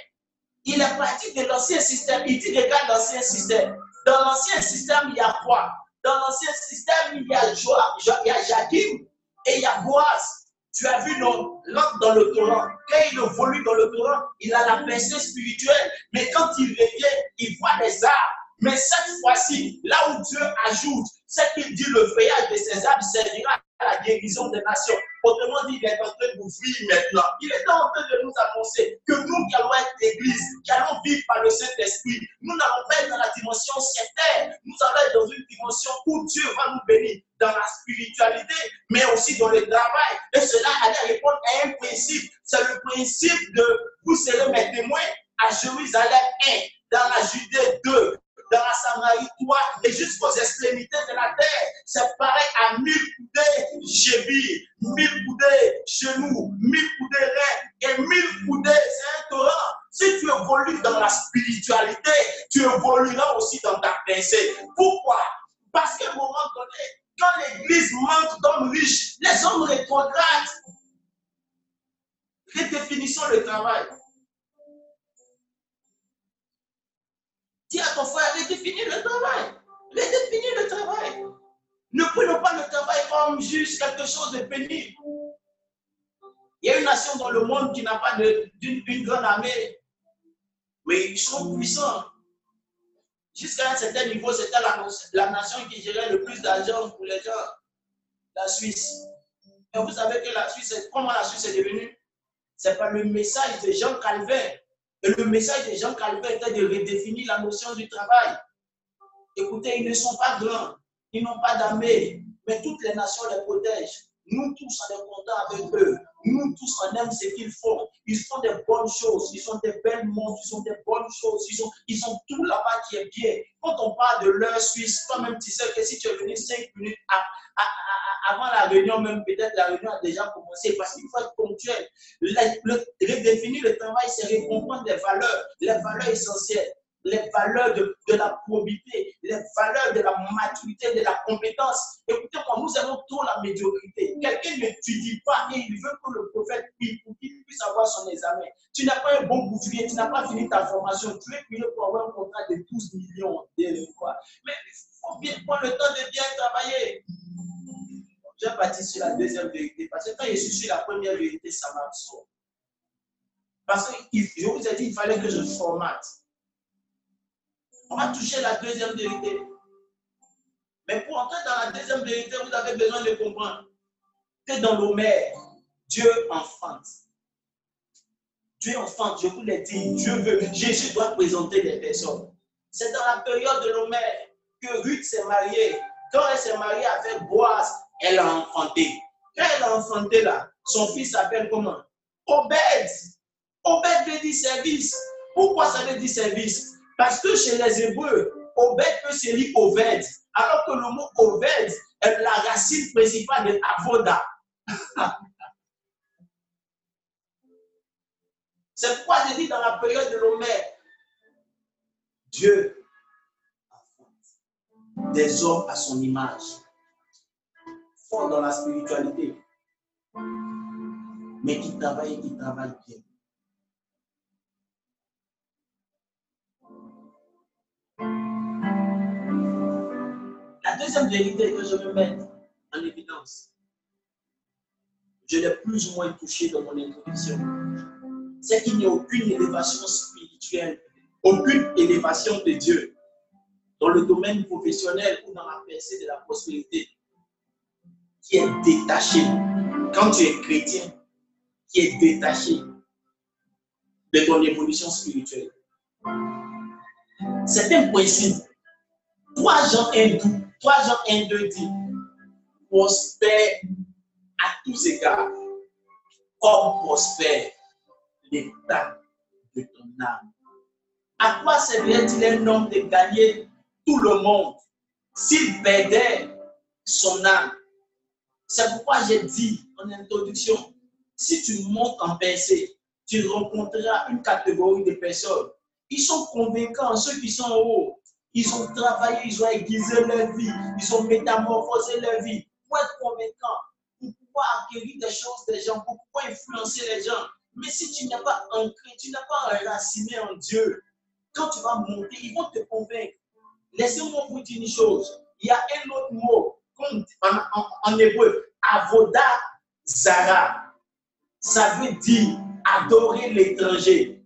Il est parti de l'ancien système. Il dit, regarde l'ancien système. Dans l'ancien système, il y a quoi? Dans l'ancien système, il y a, Joa, il y a Jakim et il y a Boaz. Tu as vu l'homme dans le torrent. Quand il évolue dans le torrent, il a la pensée spirituelle. Mais quand il revient, il voit les arbres. Mais cette fois-ci, là où Dieu ajoute, c'est qu'il dit le feuillage de ces arbres servira à la guérison des nations. Autrement dit, il est en train de d'ouvrir maintenant. Il est en train de nous annoncer que nous qui allons être l'église, qui allons vivre par le Saint-Esprit, nous n'allons pas être dans la dimension certaine. Nous allons être dans une dimension où Dieu va nous bénir dans la spiritualité, mais aussi dans le travail. Et cela allait répondre à un principe. C'est le principe de vous serez mes témoins à Jérusalem 1, dans la Judée 2, dans la Samarie 3 et jusqu'aux extrémités de la terre. C'est pareil à mille coudées chevilles, mille coudées genoux, mille coudées reins et mille coudées, c'est un torrent. Si tu évolues dans la spiritualité, tu évolueras aussi dans ta pensée. Pourquoi? Parce qu'à un moment donné, quand l'église manque d'hommes riches, les hommes rétrogradent. Redéfinissons le travail. Dis à ton frère, redéfinis le travail. Redéfinis le travail. Ne prenons pas le travail comme juste quelque chose de pénible. Il y a une nation dans le monde qui n'a pas d'une grande armée, mais ils sont puissants. Jusqu'à un certain niveau, c'était la, la, nation qui gérait le plus d'argent pour les gens, la Suisse. Et vous savez que la Suisse, comment la Suisse est devenue? C'est par le message de Jean Calvin le message de Jean Calvin était de redéfinir la notion du travail. Écoutez, ils ne sont pas grands, ils n'ont pas d'armée, mais toutes les nations les protègent. Nous tous, on est contents avec eux. Nous tous, on aime ce qu'ils font. Ils font des bonnes choses. Ils sont des belles montres. Ils ont des bonnes choses. Ils ont, ils ont tout là-bas qui est bien. Quand on parle de l'heure suisse, toi-même, tu sais que si tu es venu cinq minutes avant la réunion, même peut-être la réunion a déjà commencé parce qu'il faut être ponctuel. redéfinir le travail, c'est recomprendre des valeurs, les valeurs essentielles les valeurs de, la probité, les valeurs de la maturité, de la compétence. Écoutez-moi, nous avons trop la médiocrité. Quelqu'un n'étudie pas et il veut que le prophète prie pour qu'il puisse avoir son examen. Tu n'as pas un bon bouffier, tu n'as pas fini ta formation, tu es payé pour avoir un contrat de 12 millions. Mais il faut bien prendre le temps de bien travailler. Je vais partir sur la deuxième vérité parce que quand je suis sur la première vérité, ça m'absorbe. Parce que je vous ai dit, il fallait que je formate. On va toucher la deuxième vérité. Mais pour entrer dans la deuxième vérité, vous avez besoin de comprendre que dans l'Homère, Dieu enfante. Dieu enfante, je vous l'ai dit, Dieu veut, Jésus doit présenter des personnes. C'est dans la période de l'Homère que Ruth s'est mariée. Quand elle s'est mariée avec Boaz, elle a enfanté. Quand elle a enfanté là, son fils s'appelle comment? Obed. Obed veut dire service. Pourquoi ça veut dire service? Parce que chez les Hébreux, Obed peut se lire Oved, alors que le mot Oved est la racine principale de Avoda. C'est pourquoi je dis dans la période de l'Homère, Dieu des hommes à son image, fort dans la spiritualité, mais qui travaillent et qui travaillent bien. La deuxième vérité que je veux mettre en évidence, je l'ai plus ou moins touché dans mon introduction, c'est qu'il n'y a aucune élévation spirituelle, aucune élévation de Dieu dans le domaine professionnel ou dans la percée de la prospérité qui est détaché, quand tu es chrétien, qui est détaché de ton évolution spirituelle. C'est un principe. 3 Jean 1, 2, 3 Jean 1, 2 dit, prospère à tous égards, comme prospère l'état de ton âme. À quoi servirait-il un homme de gagner tout le monde s'il perdait son âme? C'est pourquoi j'ai dit en introduction, si tu montes en pensée, tu rencontreras une catégorie de personnes. Ils sont convaincants, ceux qui sont en haut. Ils ont travaillé, ils ont aiguisé leur vie, ils ont métamorphosé leur vie pour être convaincants, pour pouvoir acquérir des choses des gens, pour pouvoir influencer les gens. Mais si tu n'es pas ancré, tu n'es pas enraciné en Dieu, quand tu vas monter, ils vont te convaincre. Laissez-moi vous dire une chose. Il y a un autre mot en, hébreu, avoda zara. Ça veut dire adorer l'étranger.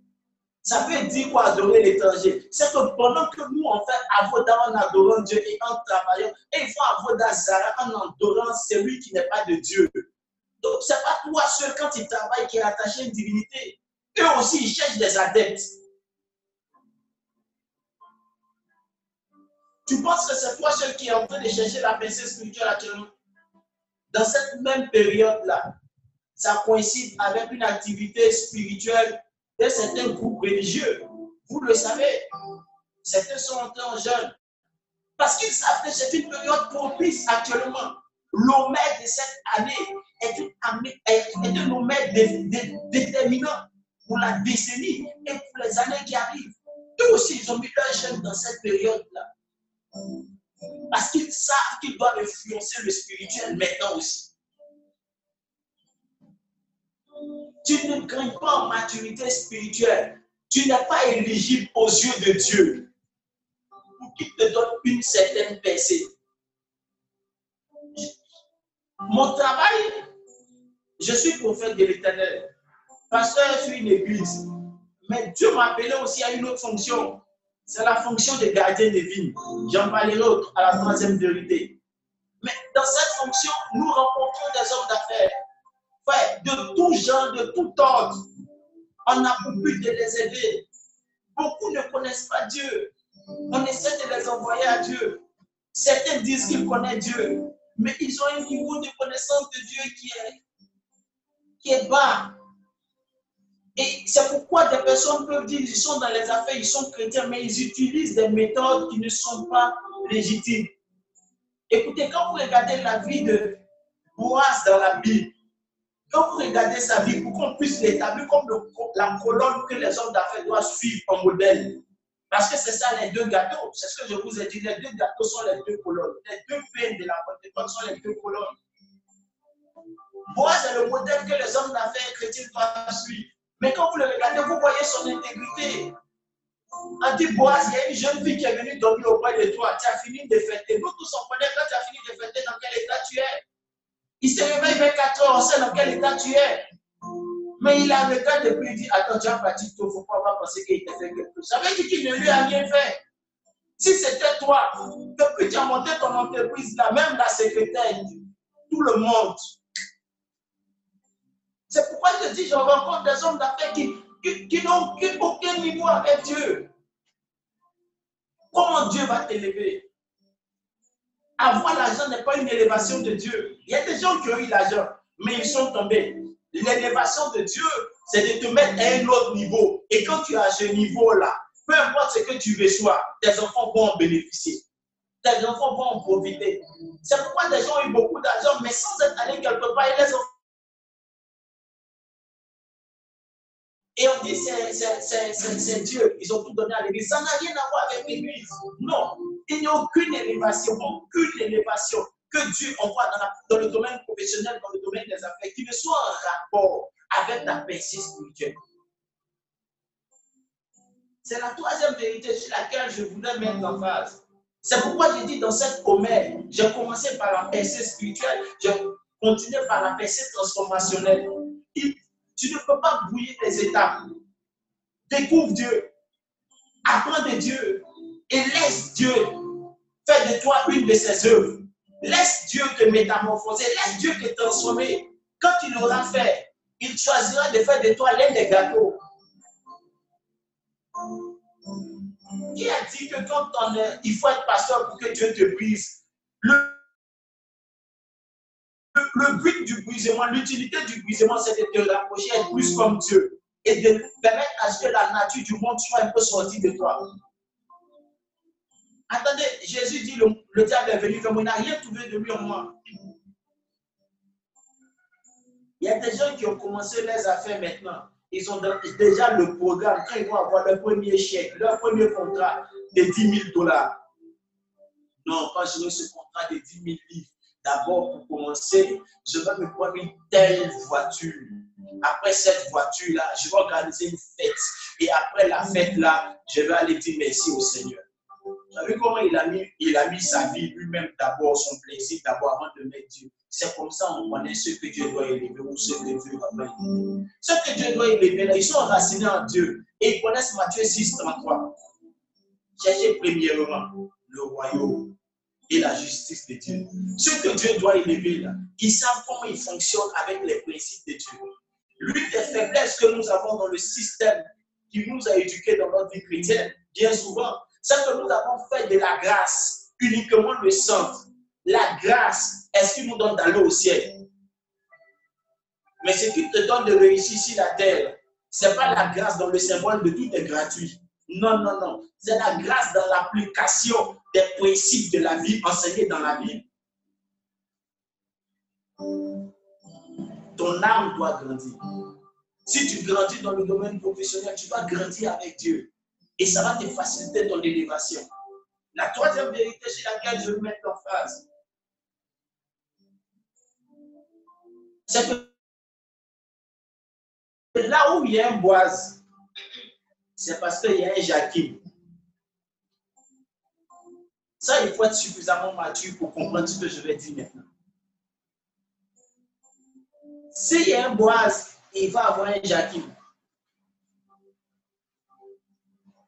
Ça veut dire quoi adorer l'étranger? C'est que pendant que nous, on fait avoda en adorant Dieu et en travaillant, et il faut avoda zara en adorant celui qui n'est pas de Dieu. Donc, ce n'est pas toi seul quand tu travailles qui est attaché à une divinité. Eux aussi, ils cherchent des adeptes. Tu penses que c'est toi seul qui est en train de chercher la pensée spirituelle actuellement? Dans cette même période-là, ça coïncide avec une activité spirituelle de certains groupes religieux. Vous le savez, certains sont en jeûne parce qu'ils savent que c'est une période propice actuellement. L'omètre de cette année est, un omètre déterminant pour la décennie et pour les années qui arrivent. Tous ils ont mis leur jeûne dans cette période-là. Parce qu'ils savent qu'ils doivent influencer le spirituel maintenant aussi. Tu ne gagnes pas en maturité spirituelle. Tu n'es pas éligible aux yeux de Dieu pour qu'il te donne une certaine percée. Mon travail, je suis prophète de l'éternel, pasteur sur une église. Mais Dieu m'a appelé aussi à une autre fonction. C'est la fonction de gardien de vignes. J'en parlerai à la troisième vérité. Mais dans cette fonction, nous rencontrons des hommes d'affaires, frère, de tout genre, de tout ordre. On a pour but de les aider. Beaucoup ne connaissent pas Dieu. On essaie de les envoyer à Dieu. Certains disent qu'ils connaissent Dieu, mais ils ont un niveau de connaissance de Dieu qui est, qui est bas. Et c'est pourquoi des personnes peuvent dire qu'ils sont dans les affaires, ils sont chrétiens, mais ils utilisent des méthodes qui ne sont pas légitimes. Écoutez, quand vous regardez la vie de Boaz dans la Bible, quand vous regardez sa vie, pour qu'on puisse l'établir comme la colonne que les hommes d'affaires doivent suivre en modèle, parce que c'est ça les deux gâteaux, c'est ce que je vous ai dit, les deux gâteaux sont les deux colonnes, les deux veines de la Pentecôte sont les deux colonnes. Boaz est le modèle que les hommes d'affaires chrétiens doivent suivre. Mais quand vous le regardez, vous voyez son intégrité. On dit, il y a une jeune fille qui est venue dormir auprès de toi. Tu as fini de fêter. Nous tous, on connaît quand tu as fini de fêter, dans quel état tu es. Il se réveille 24 heures, on sait dans quel état tu es. Mais il a regardé depuis, il dit, attends, tu as parti il ne faut pas penser qu'il t'a fait quelque chose. Ça veut dire qu'il ne lui a rien fait. Si c'était toi, depuis que tu as monté ton entreprise là, même la secrétaire, tout le monde, c'est pourquoi je dis, je rencontre des hommes d'affaires qui, qui, n'ont aucun niveau avec Dieu. Comment Dieu va t'élever? Avoir l'argent n'est pas une élévation de Dieu. Il y a des gens qui ont eu l'argent, mais ils sont tombés. L'élévation de Dieu, c'est de te mettre à un autre niveau. Et quand tu as ce niveau-là, peu importe ce que tu reçois, tes enfants vont en bénéficier. Tes enfants vont en profiter. C'est pourquoi des gens ont eu beaucoup d'argent, mais sans être allés quelque part, ils les ont Et on dit c'est Dieu, ils ont tout donné à l'église. Ça n'a rien à voir avec l'église. Non. Il n'y a aucune élévation, aucune élévation que Dieu envoie dans, le domaine professionnel, dans le domaine des affaires, qui ne soit en rapport avec ta pensée spirituelle. C'est la troisième vérité sur laquelle je voudrais mettre en phase. C'est pourquoi j'ai dit dans cette promesse, j'ai commencé par la pensée spirituelle, j'ai continué par la pensée transformationnelle. Tu ne peux pas brouiller tes étapes. Découvre Dieu, apprends de Dieu et laisse Dieu faire de toi une de ses œuvres. Laisse Dieu te métamorphoser, laisse Dieu te transformer. Quand il l'aura fait, il choisira de faire de toi l'un des gâteaux. Qui a dit que quand on est, il faut être pasteur pour que Dieu te brise le, le, but du brisement, l'utilité du brisement, c'est de te rapprocher, plus comme Dieu et de permettre à ce que la nature du monde soit un peu sortie de toi. Attendez, Jésus dit le, le diable est venu comme il n'a rien trouvé de lui en moi. Il y a des gens qui ont commencé les affaires maintenant ils ont déjà le programme, quand ils vont avoir leur premier chèque, leur premier contrat de 10 000 dollars. Non, quand je veux ce contrat de 10 000 livres, d'abord pour commencer, je vais me prendre une telle voiture. Après cette voiture-là, je vais organiser une fête. Et après la fête-là, je vais aller dire merci au Seigneur. Vous savez comment il a mis, il a mis sa vie lui-même d'abord, son plaisir d'abord avant de mettre Dieu? C'est comme ça qu'on connaît ce que Dieu doit élever ou ce que Dieu va mettre. Ce que Dieu doit élever, ils sont enracinés en Dieu et ils connaissent Matthieu 6, 33. Cherchez premièrement le royaume et la justice de Dieu. Ce que Dieu doit élever ils savent comment il fonctionne avec les principes de Dieu. L'une des faiblesses que nous avons dans le système qui nous a éduqués dans notre vie chrétienne, bien souvent, c'est que nous avons fait de la grâce uniquement le centre. La grâce est ce qui nous donne d'aller au ciel. Mais ce qui te donne de réussir sur la terre, ce n'est pas la grâce dans le symbole de tout est gratuit. Non, non, non. C'est la grâce dans l'application des principes de la vie enseignés dans la Bible. Ton âme doit grandir. Si tu grandis dans le domaine professionnel, tu vas grandir avec Dieu. Et ça va te faciliter ton élévation. La troisième vérité sur laquelle je veux mettre en phrase, c'est que là où il y a un boise, c'est parce qu'il y a un Jaquim. Ça, il faut être suffisamment mature pour comprendre ce que je vais dire maintenant. S'il y a un boise, il va avoir un Jaquim.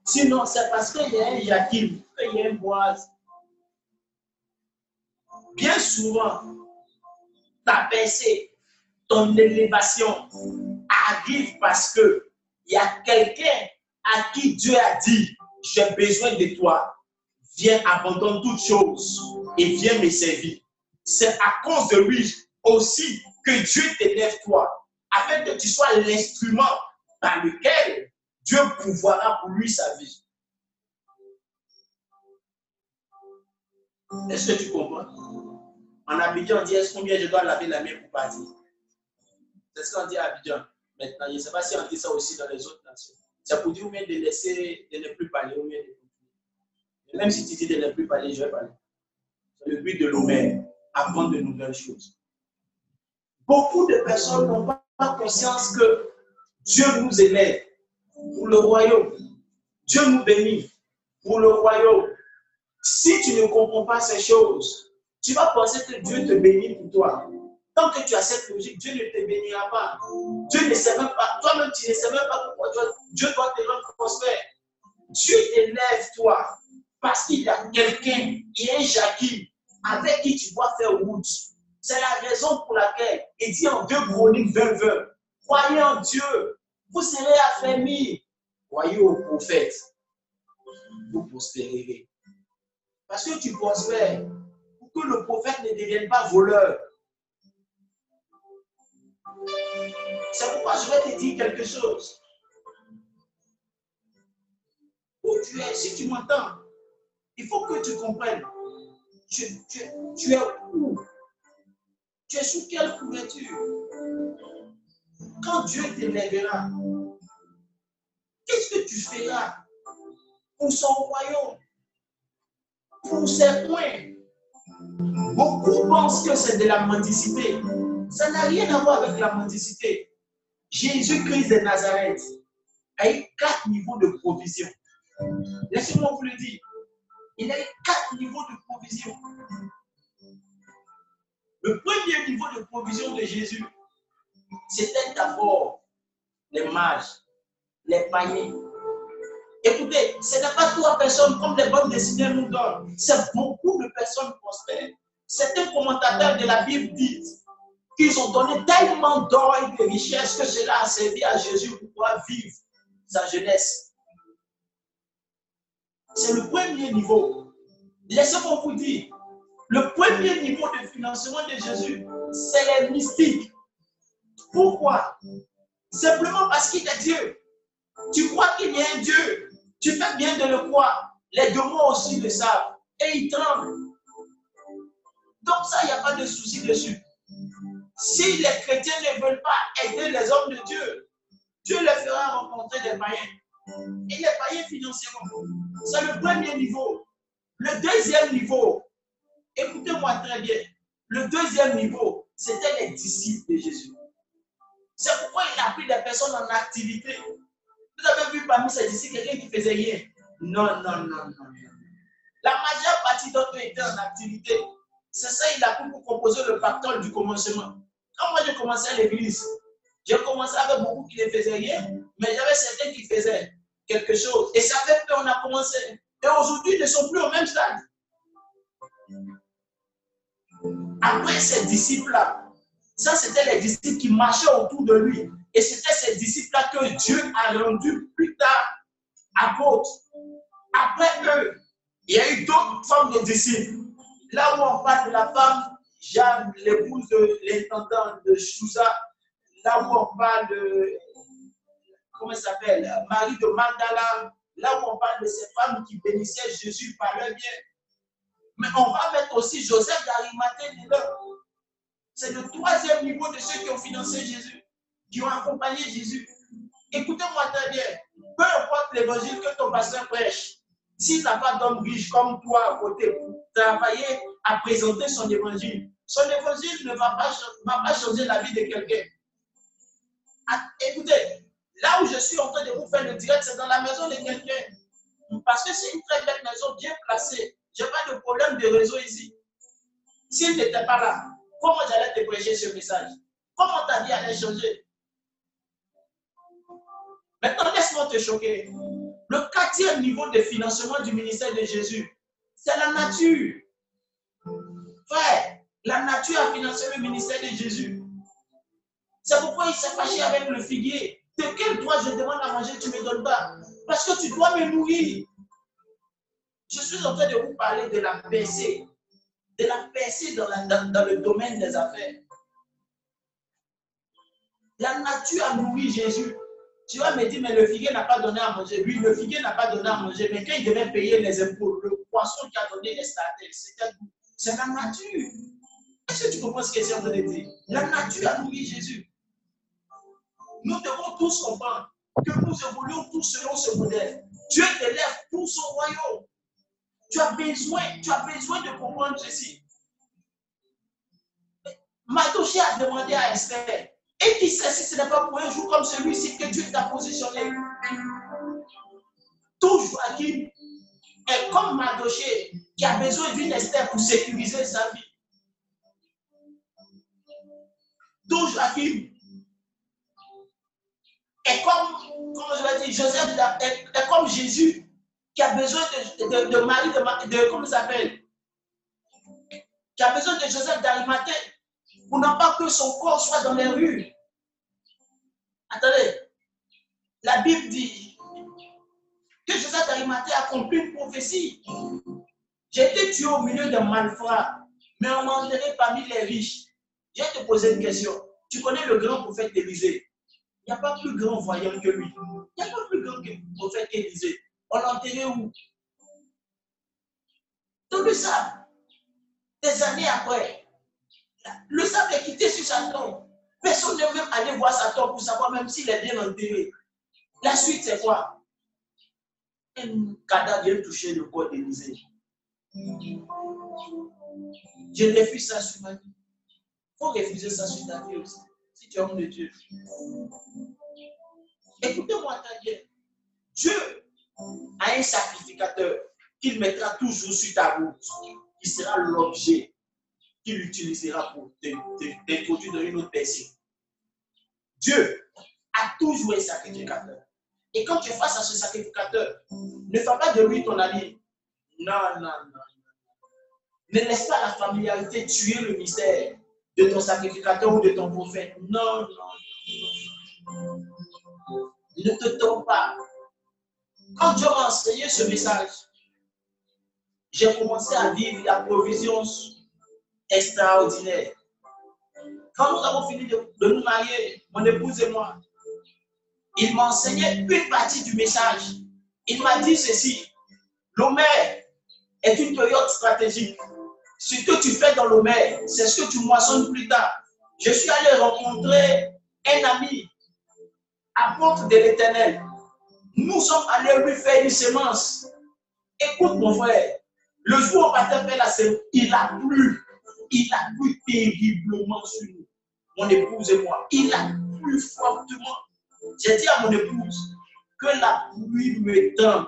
Sinon, c'est parce qu'il y a un Jakim, qu'il y a un Boaz. Bien souvent, ta pensée, ton élévation arrive parce que il y a quelqu'un à qui Dieu a dit, j'ai besoin de toi. Viens abandonner toutes choses et viens me servir. C'est à cause de lui aussi que Dieu t'élève toi, afin que tu sois l'instrument par lequel Dieu pouvoira pour lui sa vie. Est-ce que tu comprends? En Abidjan, on dit est-ce combien je dois laver la main pour partir? C'est ce qu'on dit à Abidjan. Maintenant, je ne sais pas si on dit ça aussi dans les autres nations. C'est pour dire ou bien de laisser, de ne plus parler ou bien de continuer. Même si tu dis de ne plus parler, je vais parler. C'est le but de l'Omer, apprendre de nouvelles choses. Beaucoup de personnes n'ont pas conscience que Dieu nous élève pour le royaume. Dieu nous bénit pour le royaume. Si tu ne comprends pas ces choses, tu vas penser que Dieu te bénit pour toi. Tant que tu as cette logique, Dieu ne te bénira pas. Dieu ne sait même pas, toi-même tu ne sais même pas pourquoi Dieu doit te rendre prospère. Dieu t'élève toi parce qu'il y a quelqu'un qui est Jackie avec qui tu dois faire route. C'est la raison pour laquelle il dit en 2 Chroniques 20, 20, croyez en Dieu vous serez affermis. Croyez au prophète. Vous prospérerez. Parce que tu prospères pour que le prophète ne devienne pas voleur. C'est pourquoi je vais te dire quelque chose. Où tu es, si tu m'entends, il faut que tu comprennes. Tu, es où? Tu es sous quelle couverture? Quand Dieu t'élèvera, qu'est-ce que tu feras pour son royaume? Pour ces points? Beaucoup pensent que c'est de la mendicité. Ça n'a rien à voir avec la mendicité. Jésus-Christ de Nazareth a eu quatre niveaux de provision. Laissez-moi vous le dire. Il a eu quatre niveaux de provision. Le premier niveau de provision de Jésus, c'était d'abord les mages, les païens. Écoutez, ce n'est pas trois personnes comme les bonnes destinées nous donnent. C'est beaucoup de personnes prospères. Certains commentateurs de la Bible disent qu'ils ont donné tellement d'or et de richesses que cela a servi à Jésus pour pouvoir vivre sa jeunesse. C'est le premier niveau. Laissez-moi vous dire, le premier niveau de financement de Jésus, c'est les mystiques. Pourquoi? Simplement parce qu'il est Dieu. Tu crois qu'il y a un Dieu. Tu fais bien de le croire. Les démons aussi le savent. Et ils tremblent. Donc ça, il n'y a pas de souci dessus. Si les chrétiens ne veulent pas aider les hommes de Dieu, Dieu les fera rencontrer des païens. Et les païens financeront. C'est le premier niveau. Le deuxième niveau, écoutez-moi très bien, le deuxième niveau, c'était les disciples de Jésus. C'est pourquoi il a pris des personnes en activité. Vous avez vu parmi ces disciples quelqu'un qui faisait rien? Non, non, non, non. La majeure partie d'entre eux étaient en activité. C'est ça, il a pris pour composer le pactole du commencement. Quand moi j'ai commencé à l'église, j'ai commencé avec beaucoup qui ne faisaient rien, mais avait certains qui faisaient quelque chose. Et ça fait qu'on a commencé. Et aujourd'hui, ils ne sont plus au même stade. Après ces disciples-là, ça, c'était les disciples qui marchaient autour de lui. Et c'était ces disciples-là que Dieu a rendu plus tard apôtres. Après eux, il y a eu d'autres formes de disciples. Là où on parle de la femme, Jeanne, l'épouse de l'intendant de Chouza, là où on parle de, comment s'appelle, Marie de Magdala, là où on parle de ces femmes qui bénissaient Jésus par leur bien. Mais on va mettre aussi Joseph d'Arimathée. C'est le troisième niveau de ceux qui ont financé Jésus, qui ont accompagné Jésus. Écoutez-moi très bien. Peu importe l'évangile que ton pasteur prêche, s'il n'a pas d'homme riche comme toi à côté pour travailler à présenter son évangile, son évangile ne va pas, changer la vie de quelqu'un. Ah, écoutez, là où je suis en train de vous faire le direct, c'est dans la maison de quelqu'un. Parce que c'est une très belle maison bien placée. Je n'ai pas de problème de réseau ici. S'il n'était pas là, Comment j'allais te prêcher ce message? Comment ta vie allait changer? Maintenant, laisse-moi te choquer. Le quatrième niveau de financement du ministère de Jésus, c'est la nature. Frère, la nature a financé le ministère de Jésus. C'est pourquoi il s'est fâché avec le figuier. De quel droit je demande à manger, tu ne me donnes pas? Parce que tu dois me nourrir. Je suis en train de vous parler de la PC de la percée dans, le domaine des affaires. La nature a nourri Jésus. Tu vas me dire, mais le figuier n'a pas donné à manger. Lui, le figuier n'a pas donné à manger. Mais quand il devait payer les impôts, le poisson qui a donné les statues, c'est la nature. Est-ce que tu comprends ce que j'ai en train de dire? La nature a nourri Jésus. Nous devons tous comprendre que nous évoluons tous selon ce modèle. Dieu élève pour son royaume. Tu as besoin, tu as besoin de comprendre ceci. Madoché a demandé à Esther, et qui sait si ce n'est pas pour un jour comme celui-ci que Dieu t'a positionné? Tout Joachim est comme Madoché qui a besoin d'une Esther pour sécuriser sa vie. Tout Joachim est comme, comme je l'ai dit, Joseph est comme Jésus qui a besoin de, de, Marie, de, de comment s'appelle? Qui a besoin de Joseph d'Arimathée pour ne pas que son corps soit dans les rues. Attendez, la Bible dit que Joseph d'Arimathée a accompli une prophétie. J'ai été tué au milieu d'un malfrats, mais on m'a enterré parmi les riches. Je vais te poser une question. Tu connais le grand prophète Élisée? Il n'y a pas plus grand voyant que lui. Il n'y a pas plus grand que le prophète Élisée. On l'a enterré où? Tout le sable. Des années après, le sable est quitté sur sa tombe. Personne n'est même allé voir sa tombe pour savoir même s'il est bien enterré. La suite, c'est quoi? Un cadavre vient toucher le corps d'Élisée. Je refuse ça sur ma vie. Il faut refuser ça sur ta vie aussi, si tu es homme de Dieu. Écoutez-moi bien. Dieu a un sacrificateur qu'il mettra toujours sur ta route, qui sera l'objet qu'il utilisera pour t'introduire dans une autre personne. Dieu a toujours un sacrificateur. Et quand tu es face à ce sacrificateur, ne fais pas de lui ton ami. Non, non, non. Ne laisse pas la familiarité tuer le mystère de ton sacrificateur ou de ton prophète. Non, non, non. Ne te trompe pas. Quand Dieu m'a enseigné ce message, j'ai commencé à vivre la provision extraordinaire. Quand nous avons fini de, nous marier, mon épouse et moi, il m'a enseigné une partie du message. Il m'a dit ceci. L'Omer est une période stratégique. Ce que tu fais dans l'Omer, c'est ce que tu moissonnes plus tard. Je suis allé rencontrer un ami, apôtre de l'éternel. Nous sommes allés lui faire une semence. Écoute, mon frère, le jour où on va faire la semence, il a plu. Il a plu terriblement sur nous, mon épouse et moi. Il a plu fortement. J'ai dit à mon épouse que la pluie me tend,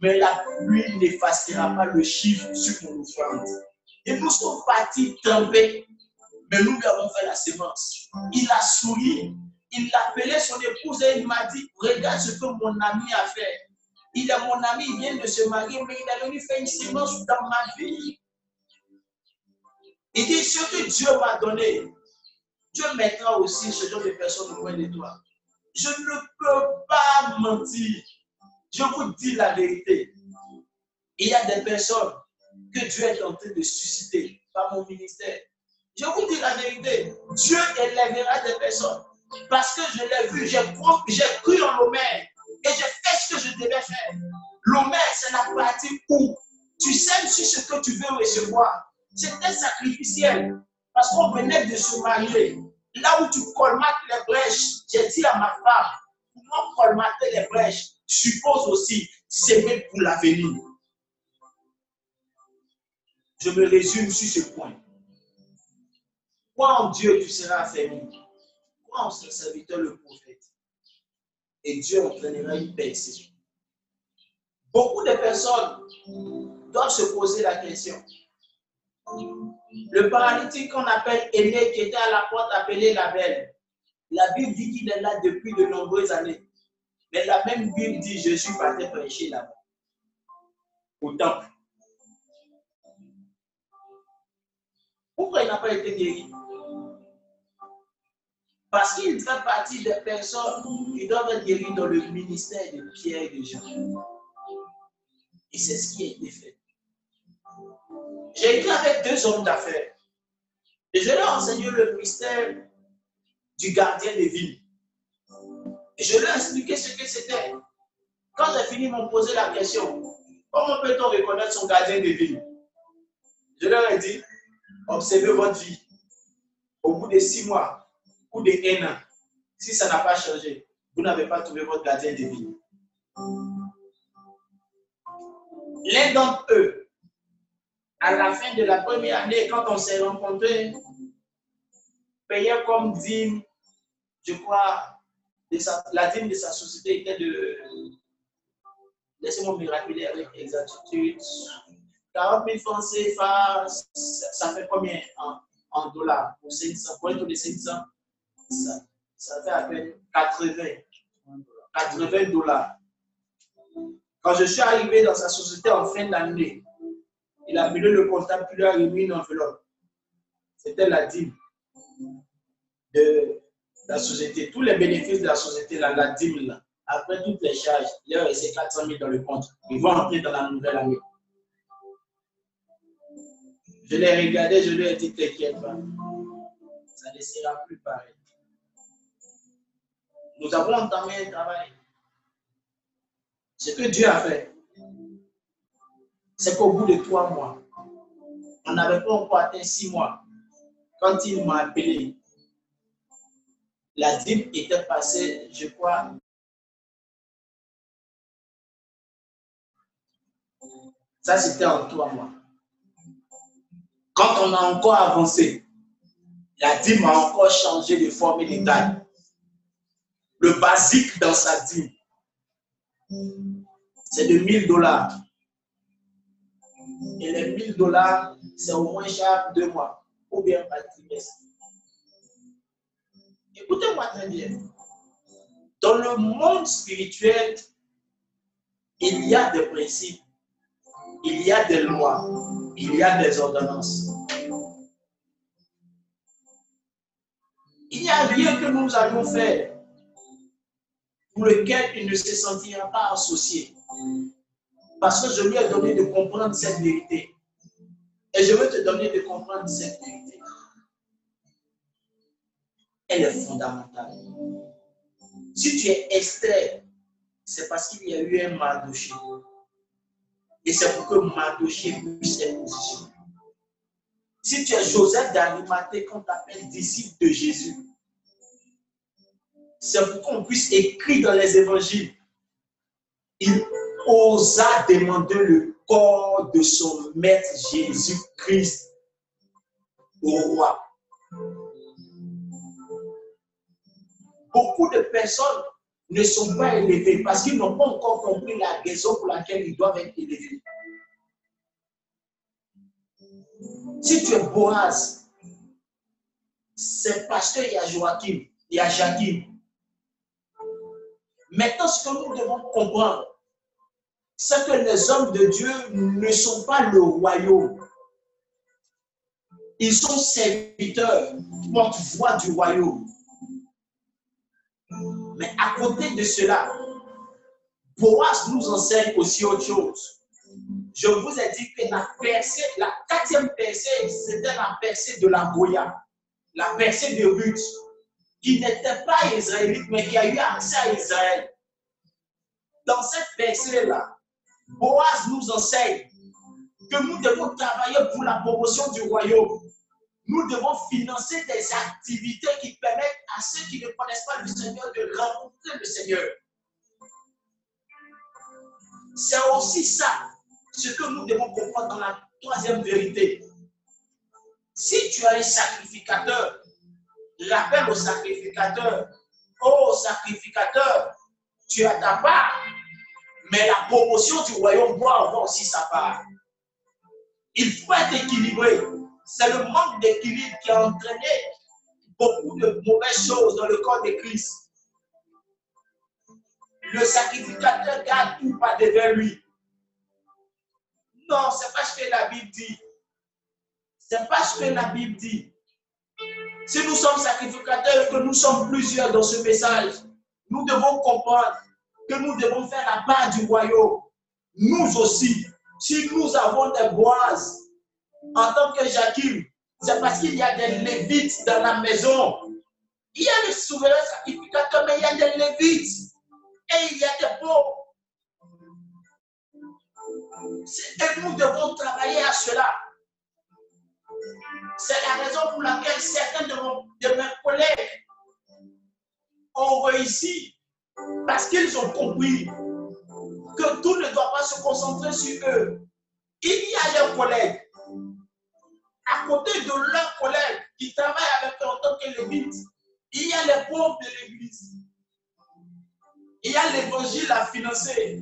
mais la pluie n'effacera pas le chiffre sur mon offrande. Et nous sommes partis tomber, mais nous lui avons fait la sémence. Il a souri, il a appelé son épouse et il m'a dit Regarde ce que mon ami a fait. Il est mon ami, il vient de se marier, mais il a venu faire une sémence dans ma vie. Il dit Ce que Dieu m'a donné, Dieu mettra aussi ce genre de personnes au coin de toi. Je ne peux pas mentir. Je vous dis la vérité. Il y a des personnes que Dieu est en train de susciter par mon ministère. Je vous dis la vérité. Dieu élèvera des personnes parce que je l'ai vu, j'ai cru en l'Omer et j'ai fait ce que je devais faire. L'Omer, c'est la pratique où tu sais sur ce que tu veux recevoir. C'était sacrificiel parce qu'on venait de se marier. Là où tu colmates les brèches, j'ai dit à ma femme, pour colmater les brèches, suppose aussi s'aimer pour l'avenir. Je me résume sur ce point. Quoi en Dieu tu seras affermi. Quoi en son serviteur le prophète. Et Dieu entraînera une personne. Beaucoup de personnes doivent se poser la question. Le paralytique qu'on appelle Aîné, qui était à la porte appelée la belle, la Bible dit qu'il est là depuis de nombreuses années. Mais la même Bible dit Je suis parti prêcher là-bas, au temple. Pourquoi il n'a pas été guéri? Parce qu'il fait partie des personnes qui doivent être guéries dans le ministère de Pierre et de Jean. Et c'est ce qui a été fait. J'ai été avec deux hommes d'affaires. Et je leur ai enseigné le mystère du gardien des villes. Et je leur ai expliqué ce que c'était. Quand j'ai fini, ils m'ont posé la question comment peut-on reconnaître son gardien de ville? Je leur ai dit observez votre vie. Au bout de six mois ou de un an, si ça n'a pas changé, vous n'avez pas trouvé votre gardien de vie. L'un d'entre eux, à la fin de la première année, quand on s'est rencontrés, payait comme dîme, je crois, la dîme de sa société était de, laissez-moi me rappeler avec exactitude, 40 000 francs CFA, ça, fait combien en, dollars? Pour 500, pour un taux de 500 ça, fait à peine 80, 80 dollars. Quand je suis arrivé dans sa société en fin d'année, il a appelé le comptable, puis lui a remis une enveloppe. C'était la dîme de la société. Tous les bénéfices de la société, la, la dîme, là, après toutes les charges, il y a resté 400 000 dans le compte. Ils vont entrer dans la nouvelle année. Je l'ai regardé, je lui ai dit, t'inquiète pas. Ça ne sera plus pareil. Nous avons entamé un travail. Ce que Dieu a fait, c'est qu'au bout de trois mois, on n'avait pas encore atteint six mois. Quand il m'a appelé, la dîme était passée, je crois, ça c'était en trois mois. Quand on a encore avancé, la dîme a encore changé de forme et de. Le basique dans sa dîme, c'est de 1000 dollars. Et les 1000 dollars, c'est au moins chaque deux mois ou bien par trimestre. Écoutez-moi très bien. Dans le monde spirituel, il y a des principes, il y a des lois, il y a des ordonnances. Nous allons faire pour lequel il ne se sentira pas associé. Parce que je lui ai donné de comprendre cette vérité. Et je veux te donner de comprendre cette vérité. Elle est fondamentale. Si tu es Esther, c'est parce qu'il y a eu un Mardoché. Et c'est pour que Mardoché puisse être positionné. Si tu es Joseph d'Arimathée, qu'on t'appelle disciple de Jésus, c'est pour qu'on puisse écrire dans les évangiles. Il osa demander le corps de son maître Jésus-Christ au roi. Beaucoup de personnes ne sont pas élevées parce qu'ils n'ont pas encore compris la raison pour laquelle ils doivent être élevés. Si tu es Boaz, c'est parce qu'il y a Joachim, il y a Jadim. Maintenant, ce que nous devons comprendre, c'est que les hommes de Dieu ne sont pas le royaume. Ils sont serviteurs, porte-voix du royaume. Mais à côté de cela, Boaz nous enseigne aussi autre chose. Je vous ai dit que la la quatrième percée, c'était la percée de la Goya, la percée de Ruth, qui n'était pas israélite, mais qui a eu accès à Israël. Dans cette percée-là, Boaz nous enseigne que nous devons travailler pour la promotion du royaume. Nous devons financer des activités qui permettent à ceux qui ne connaissent pas le Seigneur de rencontrer le Seigneur. C'est aussi ça, ce que nous devons comprendre dans la troisième vérité. Si tu as un sacrificateur, rappelle au sacrificateur, oh sacrificateur, tu as ta part, mais la promotion du royaume doit avoir aussi sa part. Il faut être équilibré. C'est le manque d'équilibre qui a entraîné beaucoup de mauvaises choses dans le corps de Christ. Le sacrificateur garde tout pas devant lui. Non, c'est pas ce que la Bible dit. C'est pas ce que la Bible dit. Si nous sommes sacrificateurs que nous sommes plusieurs dans ce message, nous devons comprendre que nous devons faire la part du royaume. Nous aussi, si nous avons des boises en tant que Jacques, c'est parce qu'il y a des lévites dans la maison. Il y a le souverain sacrificateur, mais il y a des lévites. Et il y a des pauvres. Et nous devons travailler à cela. C'est la raison pour laquelle certains de, mes collègues ont réussi parce qu'ils ont compris que tout ne doit pas se concentrer sur eux. Il y a leurs collègues. À côté de leurs collègues qui travaillent avec eux en tant que il y a les pauvres de l'église. Il y a l'évangile à financer.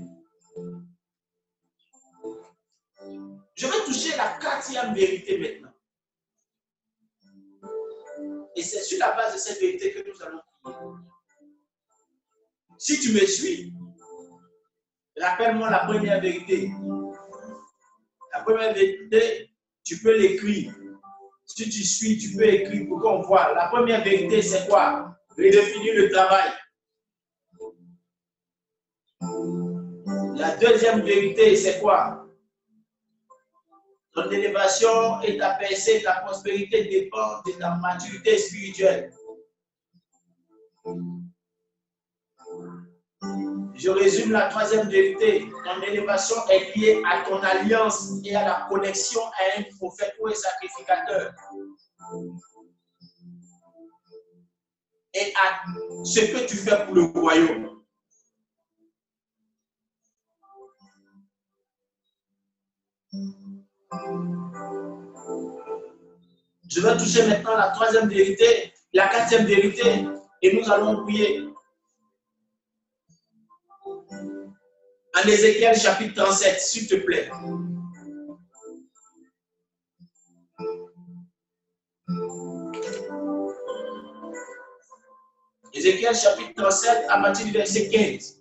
Je vais toucher la quatrième vérité maintenant. Et c'est sur la base de cette vérité que nous allons prier. Si tu me suis, rappelle-moi la première vérité. La première vérité, tu peux l'écrire. Si tu suis, tu peux écrire pour qu'on voit. La première vérité, c'est quoi? Redéfinir le travail. La deuxième vérité, c'est quoi? Ton élévation et ta percée, ta prospérité dépendent de ta maturité spirituelle. Je résume la troisième vérité. Ton élévation est liée à ton alliance et à la connexion à un prophète ou un sacrificateur. Et à ce que tu fais pour le royaume. Je vais toucher maintenant la troisième vérité, la quatrième vérité, et nous allons prier. En Ézéchiel chapitre 37, s'il te plaît. Ézéchiel chapitre 37 à partir du verset 15.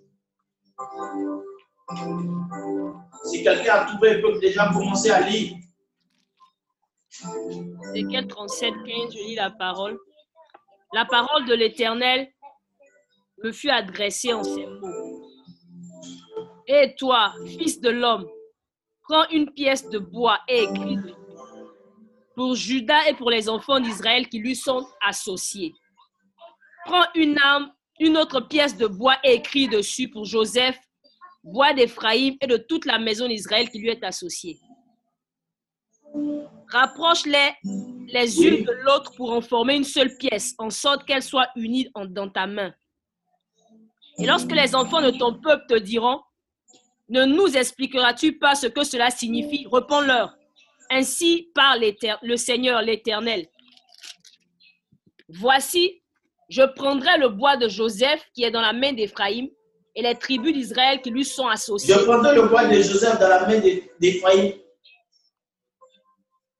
Si quelqu'un a trouvé, il peut déjà commencer à lire. Ézéchiel 37, 15, je lis la parole. La parole de l'Éternel me fut adressée en ces mots. Et toi, fils de l'homme, prends une pièce de bois et écris pour Judas et pour les enfants d'Israël qui lui sont associés. Prends une arme, une autre pièce de bois et écris dessus pour Joseph, bois d'Éphraïm et de toute la maison d'Israël qui lui est associée. Rapproche-les les unes de l'autre pour en former une seule pièce, en sorte qu'elles soient unies dans ta main. Et lorsque les enfants de ton peuple te diront, ne nous expliqueras-tu pas ce que cela signifie? Réponds-leur. Ainsi parle le Seigneur l'Éternel. Voici, je prendrai le bois de Joseph qui est dans la main d'Éphraïm et les tribus d'Israël qui lui sont associées. Je prendrai le bois de Joseph dans la main d'Éphraïm.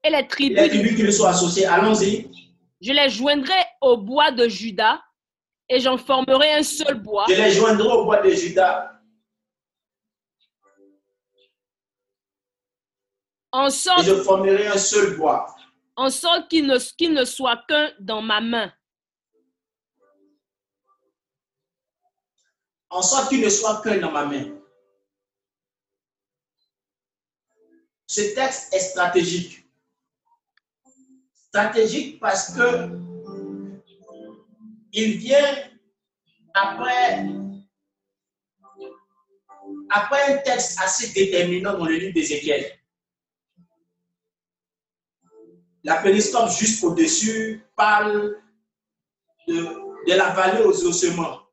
Et les tribus, les tribus qui lui sont associées. Allons-y. Je les joindrai au bois de Judas et j'en formerai un seul bois. Je les joindrai au bois de Judas. En sorte, et je formerai un seul bois. En sorte qu'il ne, qu'il ne soit qu'un dans ma main. En sorte qu'il ne soit qu'un dans ma main. Ce texte est stratégique. Stratégique parce que il vient après, après un texte assez déterminant dans le livre d'Ézéchiel. La périscope juste au-dessus parle de, de la vallée aux ossements.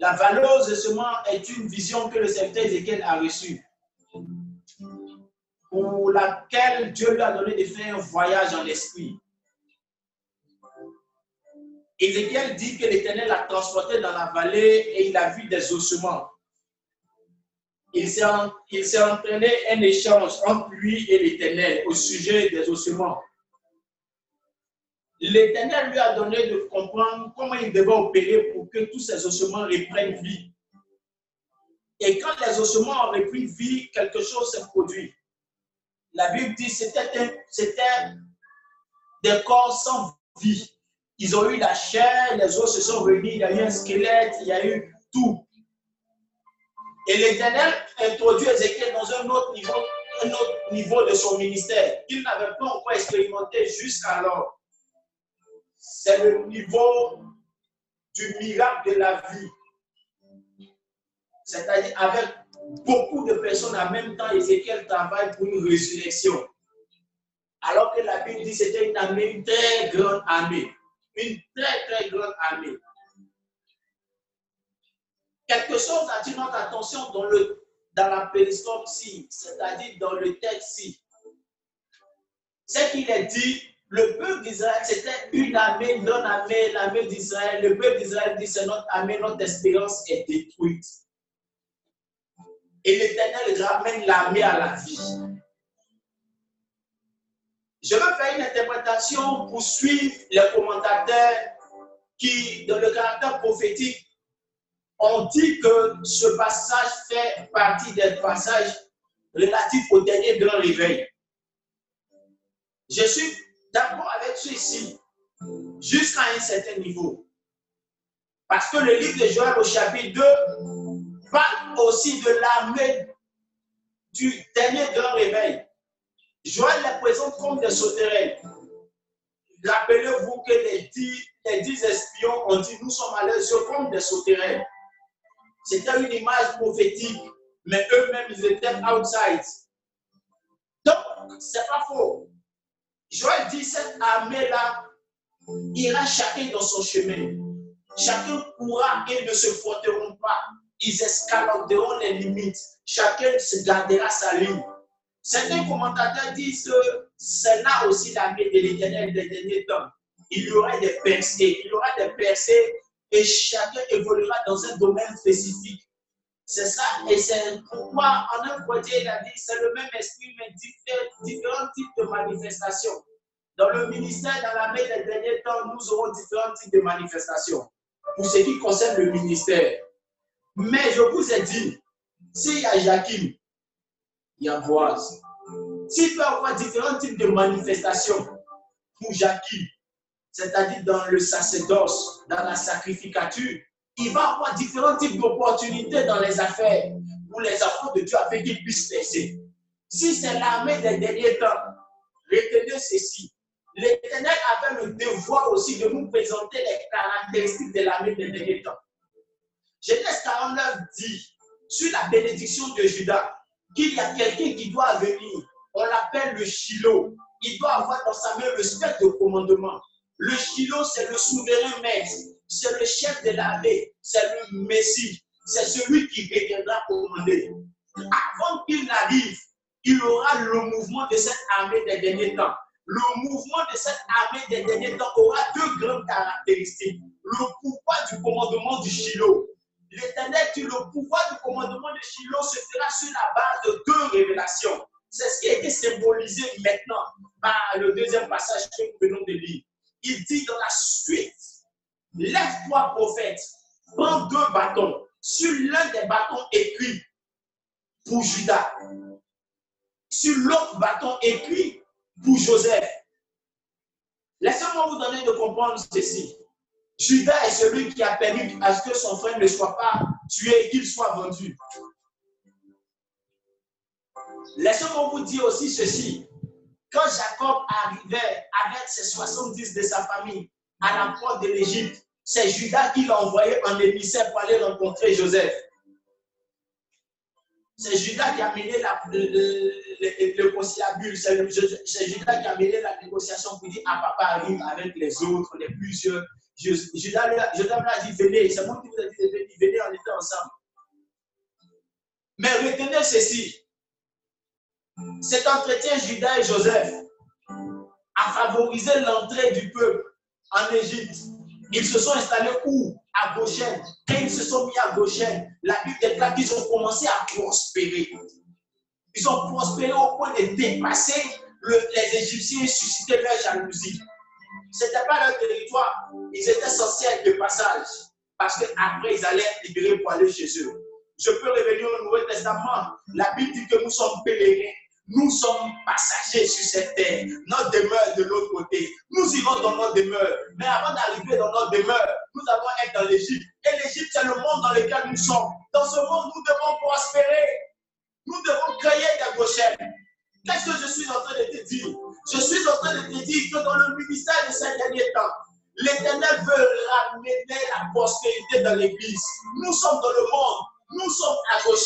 La valeur de semence est une vision que le serviteur Ézéchiel a reçue, pour laquelle Dieu lui a donné de faire un voyage en esprit. Ézéchiel dit que l'Éternel l'a transporté dans la vallée et il a vu des ossements. Il s'est entraîné un échange entre lui et l'Éternel au sujet des ossements. L'Éternel lui a donné de comprendre comment il devait opérer pour que tous ces ossements reprennent vie. Et quand les ossements ont repris vie, quelque chose s'est produit. La Bible dit que c'était des corps sans vie. Ils ont eu la chair, les os se sont réunis, il y a eu un squelette, il y a eu tout. Et l'Éternel introduit Ézéchiel dans un autre niveau, un autre niveau de son ministère qu'il n'avait pas encore expérimenté jusqu'alors c'est le niveau du miracle de la vie. C'est-à-dire avec beaucoup de personnes en même temps, Ézéchiel travaille pour une résurrection. Alors que la Bible dit que c'était une très grande armée. Une très, très grande armée. Quelque chose attire notre attention dans, le, dans la périscope-ci, c'est-à-dire dans le texte-ci. C'est qu'il est dit le peuple d'Israël, c'était une armée, non armée, l'armée d'Israël. Le peuple d'Israël dit c'est notre armée, notre espérance est détruite. Et l'Éternel ramène l'armée à la vie. Je veux faire une interprétation pour suivre les commentateurs qui, dans le caractère prophétique, ont dit que ce passage fait partie des passages relatifs au dernier grand réveil. Je suis d'accord avec ceci jusqu'à un certain niveau. Parce que le livre de Joël au chapitre 2 parle aussi de l'armée du dernier grand réveil. Joël les présente comme des sauterelles. Rappelez-vous que les dix, les dix espions ont dit nous sommes à yeux comme des sauterelles. C'était une image prophétique, mais eux-mêmes ils étaient outside. Donc, c'est pas faux. Joël dit cette armée-là ira chacun dans son chemin. Chacun pourra et ne se frotteront pas. Ils escaladeront les limites. Chacun se gardera sa ligne. Certains commentateurs disent que c'est là aussi l'armée de l'éternel des derniers temps. Il y aura des percées, il y aura des percées et chacun évoluera dans un domaine spécifique. C'est ça, et c'est pourquoi en un côté, il a dit, c'est le même esprit, mais différents types de manifestations. Dans le ministère, dans l'armée des derniers temps, nous aurons différents types de manifestations pour ce qui concerne le ministère. Mais je vous ai dit, s'il y a Jacqueline, il y a Boise. S'il peut y avoir différents types de manifestations pour Jacqueline, c'est-à-dire dans le sacerdoce, dans la sacrificature, il va avoir différents types d'opportunités dans les affaires pour les enfants de Dieu afin qu'ils puissent percer. Si c'est l'armée des derniers temps, retenez ceci. L'Éternel avait le devoir aussi de nous présenter les caractéristiques de l'armée des derniers temps. Genèse 49 dit, sur la bénédiction de Judas, qu'il y a quelqu'un qui doit venir. On l'appelle le Shiloh. Il doit avoir dans sa main le spectre de commandement. Le Shiloh, c'est le souverain maître. C'est le chef de l'armée. C'est le Messie. C'est celui qui reviendra commander. Avant qu'il n'arrive, il aura le mouvement de cette armée des derniers temps. Le mouvement de cette armée des derniers temps aura deux grandes caractéristiques. Le pouvoir du commandement du Shiloh L'Éternel dit le pouvoir du commandement de Shiloh se fera sur la base de deux révélations. C'est ce qui a été symbolisé maintenant par le deuxième passage que nous venons de lire. Il dit dans la suite, lève-toi prophète, prends deux bâtons. Sur l'un des bâtons écrit pour Judas, sur l'autre bâton écrit pour Joseph. Laissez-moi vous donner de comprendre ceci. Judas est celui qui a permis à ce que son frère ne soit pas tué et qu'il soit vendu. Laissez-moi vous dire aussi ceci. Quand Jacob arrivait avec ses 70 de sa famille à la porte de l'Égypte, c'est Judas qui l'a envoyé en émissaire pour aller rencontrer Joseph. C'est Judas qui a mené la, le, le, conciliabule. C'est Judas qui a mené la négociation pour dire à papa arrive avec les autres, les plusieurs je, je dit, venez. C'est moi qui vous ai dit, venez, venez, on était ensemble. Mais retenez ceci. Cet entretien, Judas et Joseph a favorisé l'entrée du peuple en Égypte. Ils se sont installés où? À Goshen. Quand ils se sont mis à Goshen, la Bible déclare qu'ils ont commencé à prospérer. Ils ont prospéré au point de dépasser les Égyptiens et susciter leur jalousie. Ce n'était pas leur territoire. Ils étaient censés de passage. Parce qu'après, ils allaient être libérés pour aller chez eux. Je peux revenir au Nouveau Testament. La Bible dit que nous sommes pèlerins. Nous sommes passagers sur cette terre. Notre demeure de l'autre côté. Nous irons dans notre demeure. Mais avant d'arriver dans notre demeure, nous allons être dans l'Égypte. Et l'Égypte, c'est le monde dans lequel nous sommes. Dans ce monde, nous devons prospérer. Nous devons créer des gauchères. Qu'est-ce que je suis en train de te dire? Je suis en train de te dire que dans le ministère de ces derniers temps, l'Éternel veut ramener la prospérité dans l'Église. Nous sommes dans le monde, nous sommes à gauche.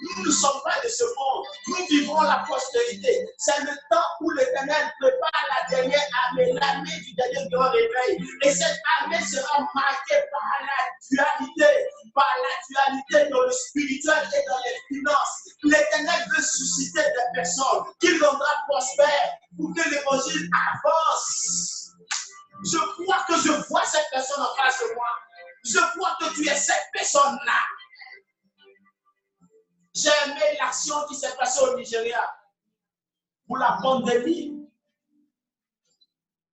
Nous ne sommes pas de ce monde. Nous vivons la prospérité. C'est le temps où l'Éternel prépare la dernière armée, l'armée du dernier grand réveil. Et cette armée sera marquée par la dualité, par la dualité dans le spirituel et dans les finances. L'Éternel veut susciter des personnes qu'il rendra prospères pour que l'évangile avance. Je crois que je vois cette personne en face de moi. Je crois que tu es cette personne-là. J'ai l'action qui s'est passée au Nigeria pour la pandémie.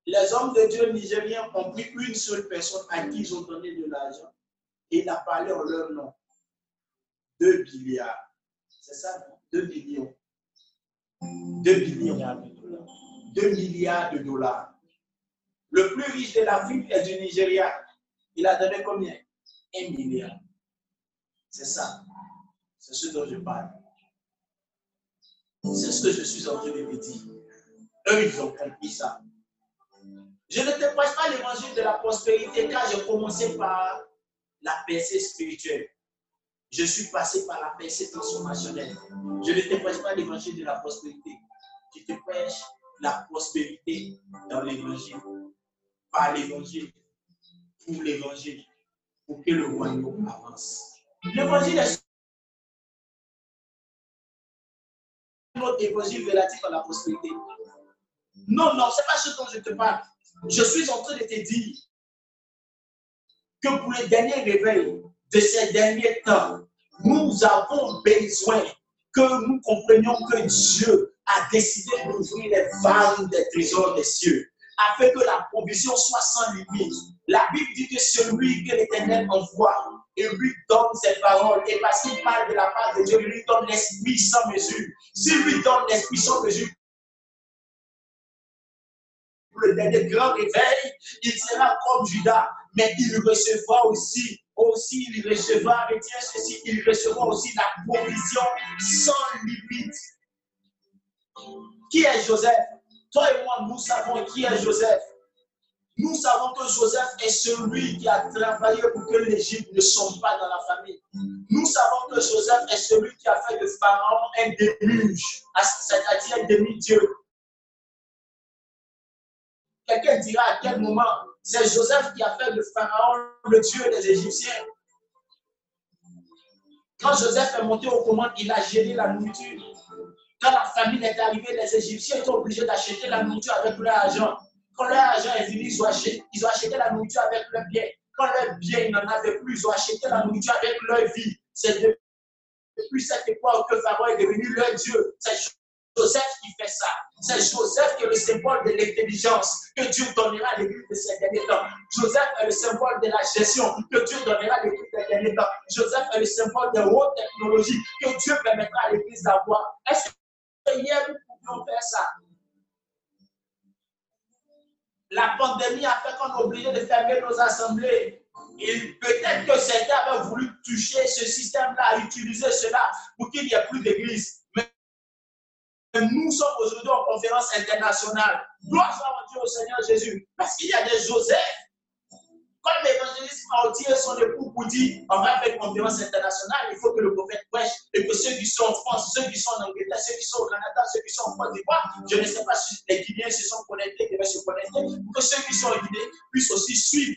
Les hommes de Dieu nigériens ont pris une seule personne à qui ils ont donné de l'argent et il a parlé en leur nom. Deux milliards. C'est ça, 2 millions. 2 millions. 2 milliards de dollars. Le plus riche de l'Afrique est du Nigeria. Il a donné combien? 1 milliard. C'est ça. C'est ce dont je parle. C'est ce que je suis en train de me dire. Eux, ils ont compris ça. Je ne te prêche pas l'évangile de la prospérité car j'ai commencé par la percée spirituelle. Je suis passé par la percée transformationnelle. Je ne te prêche pas l'évangile de la prospérité. Je te prêche la prospérité dans l'évangile. Par l'évangile. Pour l'évangile. Pour que le royaume avance. L'évangile est notre évangile relatif à la prospérité. Non, non, ce n'est pas ce dont je te parle. Je suis en train de te dire que pour les derniers réveils de ces derniers temps, nous avons besoin que nous comprenions que Dieu a décidé d'ouvrir les vannes des trésors des cieux afin que la provision soit sans limite. La Bible dit que celui que l'Éternel envoie, et lui donne ses paroles. Et parce qu'il parle de la part de Dieu, il lui donne l'esprit sans mesure. S'il lui donne l'esprit sans mesure, pour le dernier grand réveil, il sera comme Judas, mais il recevra aussi, aussi il recevra, retiens ceci, il recevra aussi la provision sans limite. Qui est Joseph? Toi et moi, nous savons qui est Joseph. Nous savons que Joseph est celui qui a travaillé pour que l'Égypte ne sombre pas dans la famille. Nous savons que Joseph est celui qui a fait de Pharaon un déluge, c'est-à-dire un demi-dieu. Quelqu'un dira à quel moment c'est Joseph qui a fait de Pharaon le dieu des Égyptiens. Quand Joseph est monté au commandes, il a géré la nourriture. Quand la famine est arrivée, les Égyptiens étaient obligés d'acheter la nourriture avec leur argent. Quand leur argent est venu, ils ont acheté, ils la nourriture avec leur bien. Quand leur bien, ils n'en avaient plus, ils ont acheté la nourriture avec leur vie. C'est depuis cette époque que Pharaon est devenu leur Dieu. C'est Joseph qui fait ça. C'est Joseph qui est le symbole de l'intelligence que Dieu donnera à l'église de ces derniers temps. Joseph est le symbole de la gestion que Dieu donnera à l'église de ces derniers temps. Joseph est le symbole de haute technologie que Dieu permettra à l'église d'avoir. Hier nous pouvions faire ça? La pandémie a fait qu'on est obligé de fermer nos assemblées. Et peut-être que certains avaient voulu toucher ce système-là, utiliser cela pour qu'il n'y ait plus d'église. Mais nous sommes aujourd'hui en conférence internationale. Gloire soit Dieu au Seigneur Jésus. Parce qu'il y a des Joseph quand l'évangéliste a dit son époux pour dire on va faire une conférence internationale, il faut que le prophète prêche et que ceux qui sont en France, ceux qui sont en Angleterre, ceux qui sont au Canada, ceux qui sont en Côte d'Ivoire, je ne sais pas si les Guinéens se sont connectés, devaient se connecter, pour que ceux qui sont en Guinée puissent aussi suivre.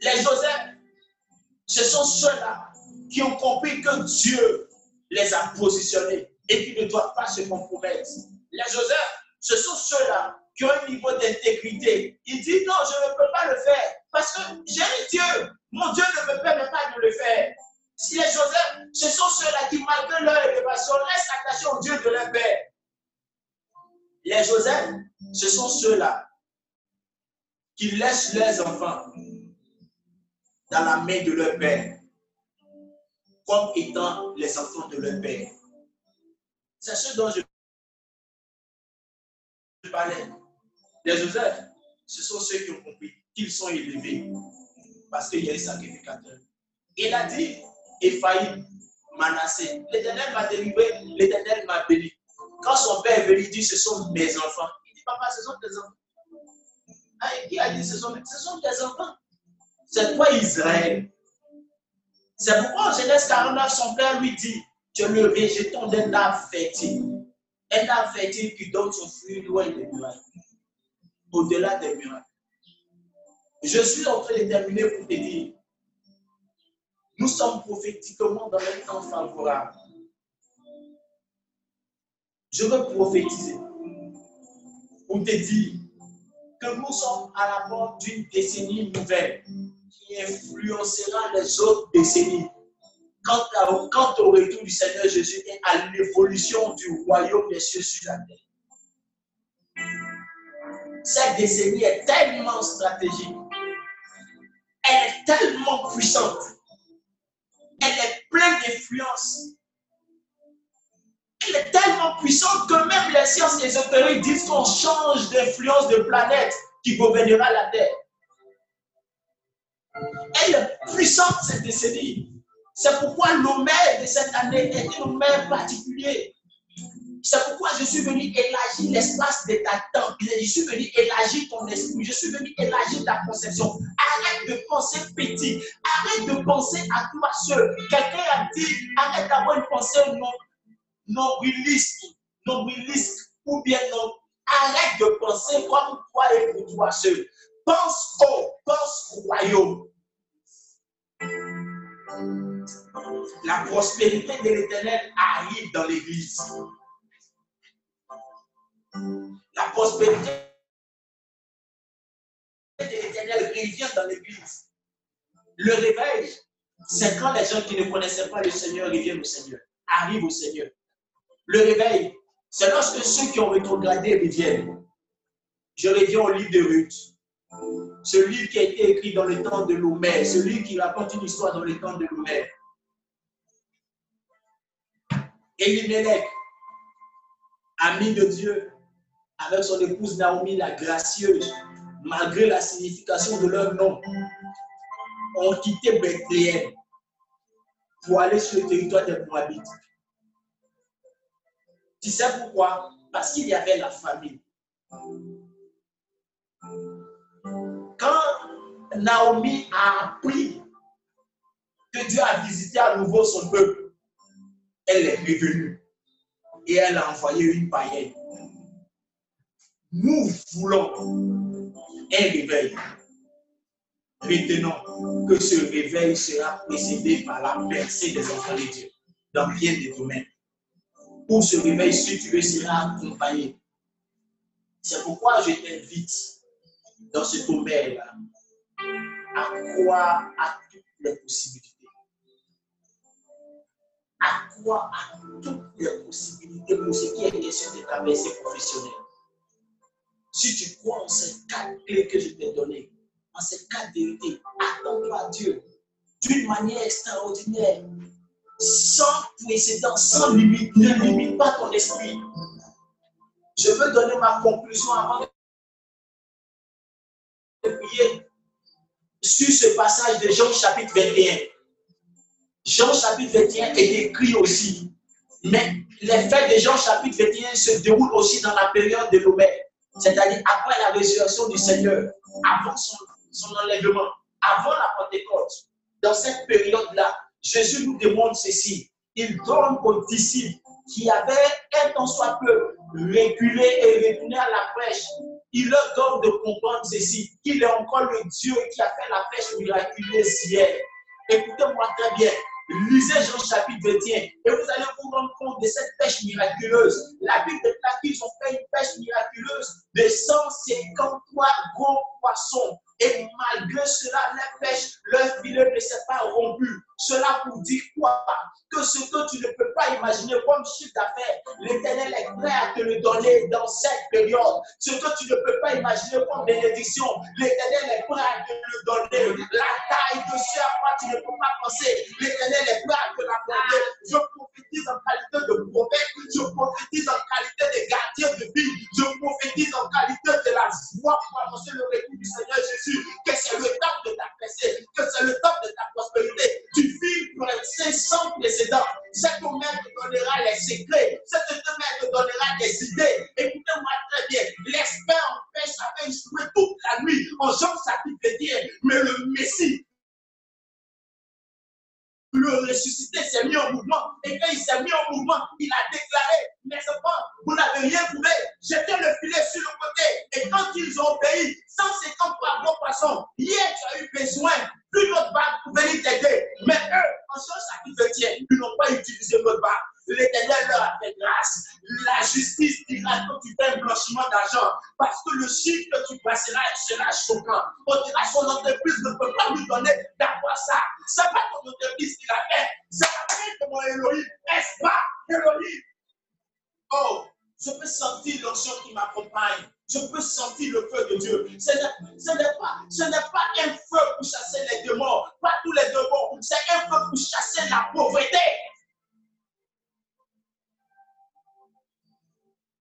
Les Joseph, ce sont ceux-là qui ont compris que Dieu les a positionnés et qui ne doivent pas se compromettre. Les Joseph, ce sont ceux-là qui ont un niveau d'intégrité. Il dit non, je ne peux pas le faire parce que j'ai Dieu. Mon Dieu ne me permet pas de le faire. Si les Joseph, ce sont ceux-là qui, malgré leur élévation, restent attachés au Dieu de leur père. Les Joseph, ce sont ceux-là qui laissent leurs enfants dans la main de leur père, comme étant les enfants de leur père. C'est ce dont je parlais. Les Joseph, ce sont ceux qui ont compris qu'ils sont élevés parce qu'il y a un sacrificateur. Il a dit, Ephraïm, Manassé, l'éternel m'a délivré, l'éternel m'a béni. Quand son père est venu, il dit, ce sont mes enfants. Il dit, papa, ce sont tes enfants. Ah, il a dit, ce sont, ce sont tes enfants. C'est toi Israël. C'est pourquoi en Genèse 49, son père lui dit, tu es le rejeton d'un arbre fertile. Un arbre fertile qui donne son fruit loin des murailles au-delà des miracles. Je suis en train de terminer pour te dire, nous sommes prophétiquement dans un temps favorable. Je veux prophétiser pour te dire que nous sommes à la porte d'une décennie nouvelle qui influencera les autres décennies quant, quant au retour du Seigneur Jésus et à l'évolution du royaume des cieux sur la terre cette décennie est tellement stratégique. Elle est tellement puissante. Elle est pleine d'influence. Elle est tellement puissante que même les sciences ésotériques disent qu'on change d'influence de planète qui gouvernera la Terre. Elle est puissante cette décennie. C'est pourquoi l'omètre de cette année est un omètre particulier. C'est pourquoi je suis venu élargir l'espace de ta tente. Je suis venu élargir ton esprit. Je suis venu élargir ta conception. Arrête de penser petit. Arrête de penser à toi seul. Quelqu'un a dit, arrête d'avoir une pensée non, non nombriliste ou bien non. Arrête de penser comme toi et pour toi seul. Pense au, pense royaume. La prospérité de l'éternel arrive dans l'église. La prospérité de l'éternel revient dans l'église. Le réveil, c'est quand les gens qui ne connaissaient pas le Seigneur reviennent au Seigneur, arrivent au Seigneur. Le réveil, c'est lorsque ceux qui ont rétrogradé reviennent. Je reviens au livre de Ruth. Ce livre qui a été écrit dans le temps de Lomé, celui qui raconte une histoire dans le temps de Lomé. Elimelech, ami de Dieu, avec son épouse Naomi, la gracieuse, malgré la signification de leur nom, ont quitté Bethléem pour aller sur le territoire des Moabites. Tu sais pourquoi? Parce qu'il y avait la famille. Quand Naomi a appris que Dieu a visité à nouveau son peuple, elle est revenue et elle a envoyé une païenne. Nous voulons un réveil. Retenons que ce réveil sera précédé par la percée des enfants de Dieu dans bien des domaines. Pour ce réveil, si tu veux, sera accompagné. C'est pourquoi je t'invite dans ce domaine-là à croire à toutes les possibilités. À croire à toutes les possibilités pour ce qui est question de ta professionnelle. Si tu crois en ces quatre clés que je t'ai données, en ces quatre vérités, attends-toi à Dieu d'une manière extraordinaire, sans précédent, sans limite. Ne limite pas ton esprit. Je veux donner ma conclusion avant de prier sur ce passage de Jean chapitre 21. Jean chapitre 21 est écrit aussi. Mais les faits de Jean chapitre 21 se déroulent aussi dans la période de l'Omère c'est-à-dire après la résurrection du Seigneur, avant son, enlèvement, avant la Pentecôte, dans cette période-là, Jésus nous demande ceci. Il donne aux disciples qui avaient un temps soit peu reculé et retourné à la pêche, il leur donne de comprendre ceci, qu'il est encore le Dieu qui a fait la pêche miraculeuse hier. Écoutez-moi très bien. Lisez Jean chapitre 21 et vous allez vous rendre compte de cette pêche miraculeuse. La Bible déclare qu'ils ont fait une pêche miraculeuse de 153 gros poissons. Et malgré cela, la pêche, leur filet ne s'est pas rompu. Cela pour dire quoi? Que ce que tu ne peux pas imaginer comme chiffre d'affaires, l'Éternel est prêt à te le donner dans cette période. Ce que tu ne peux pas imaginer comme bénédiction, l'Éternel est prêt à te le donner. La taille de ce à quoi tu ne peux pas penser, l'Éternel est prêt à te l'accorder. Je prophétise en qualité de prophète, je prophétise en qualité de gardien de vie, je prophétise en qualité de la voix pour annoncer le retour du Seigneur Jésus, que c'est le temps de ta que c'est le temps de ta prospérité. Vis pour un sans précédent. Cette mère te donnera les secrets, cette mère te donnera des idées. Écoutez-moi très bien, l'esprit empêche avait échoué toute la nuit en Jean chapitre 10, mais le Messie le ressuscité s'est mis en mouvement. Et quand il s'est mis en mouvement, il a déclaré, mais pas, vous n'avez rien trouvé. Jetez le filet sur le côté. Et quand ils ont obéi, 150 par bon poisson, hier tu as eu besoin d'une autre barque pour venir t'aider. Mais eux, en à qui ils n'ont pas utilisé notre barque. L'Éternel leur a fait grâce. La justice dira que tu fais un blanchiment d'argent parce que le chiffre que tu passeras sera choquant. On dira son entreprise ne peut pas lui donner d'avoir ça. C'est pas ton entreprise qui l'a fait. C'est la main de mon Elohim? Est-ce pas Elohim? Oh, je peux sentir l'onction qui m'accompagne. Je peux sentir le feu de Dieu. Ce n'est pas, un feu pour chasser les démons. Pas tous les démons. C'est un feu pour chasser la pauvreté.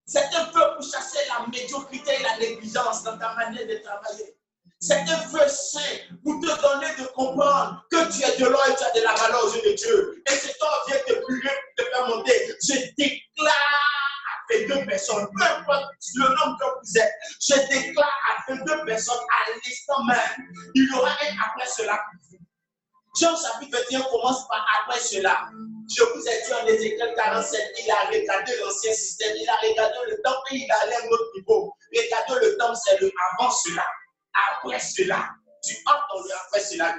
C'est un feu pour chasser la médiocrité et la négligence dans ta manière de travailler. C'est un feu saint pour te donner de comprendre que tu es de l'or et tu as de la valeur aux yeux de Dieu. Et cet or vient te brûler te faire monter. Je déclare deux personnes, peu importe le nombre que vous êtes, je déclare à deux personnes à l'instant même, il y aura un après cela Jean chapitre 21 commence par après cela. Je vous ai dit en Ézéchiel 47, il a regardé l'ancien système, il a regardé le temps et il a allé à un autre niveau. Regardez le temps, c'est le avant cela. Après cela, tu entends le après cela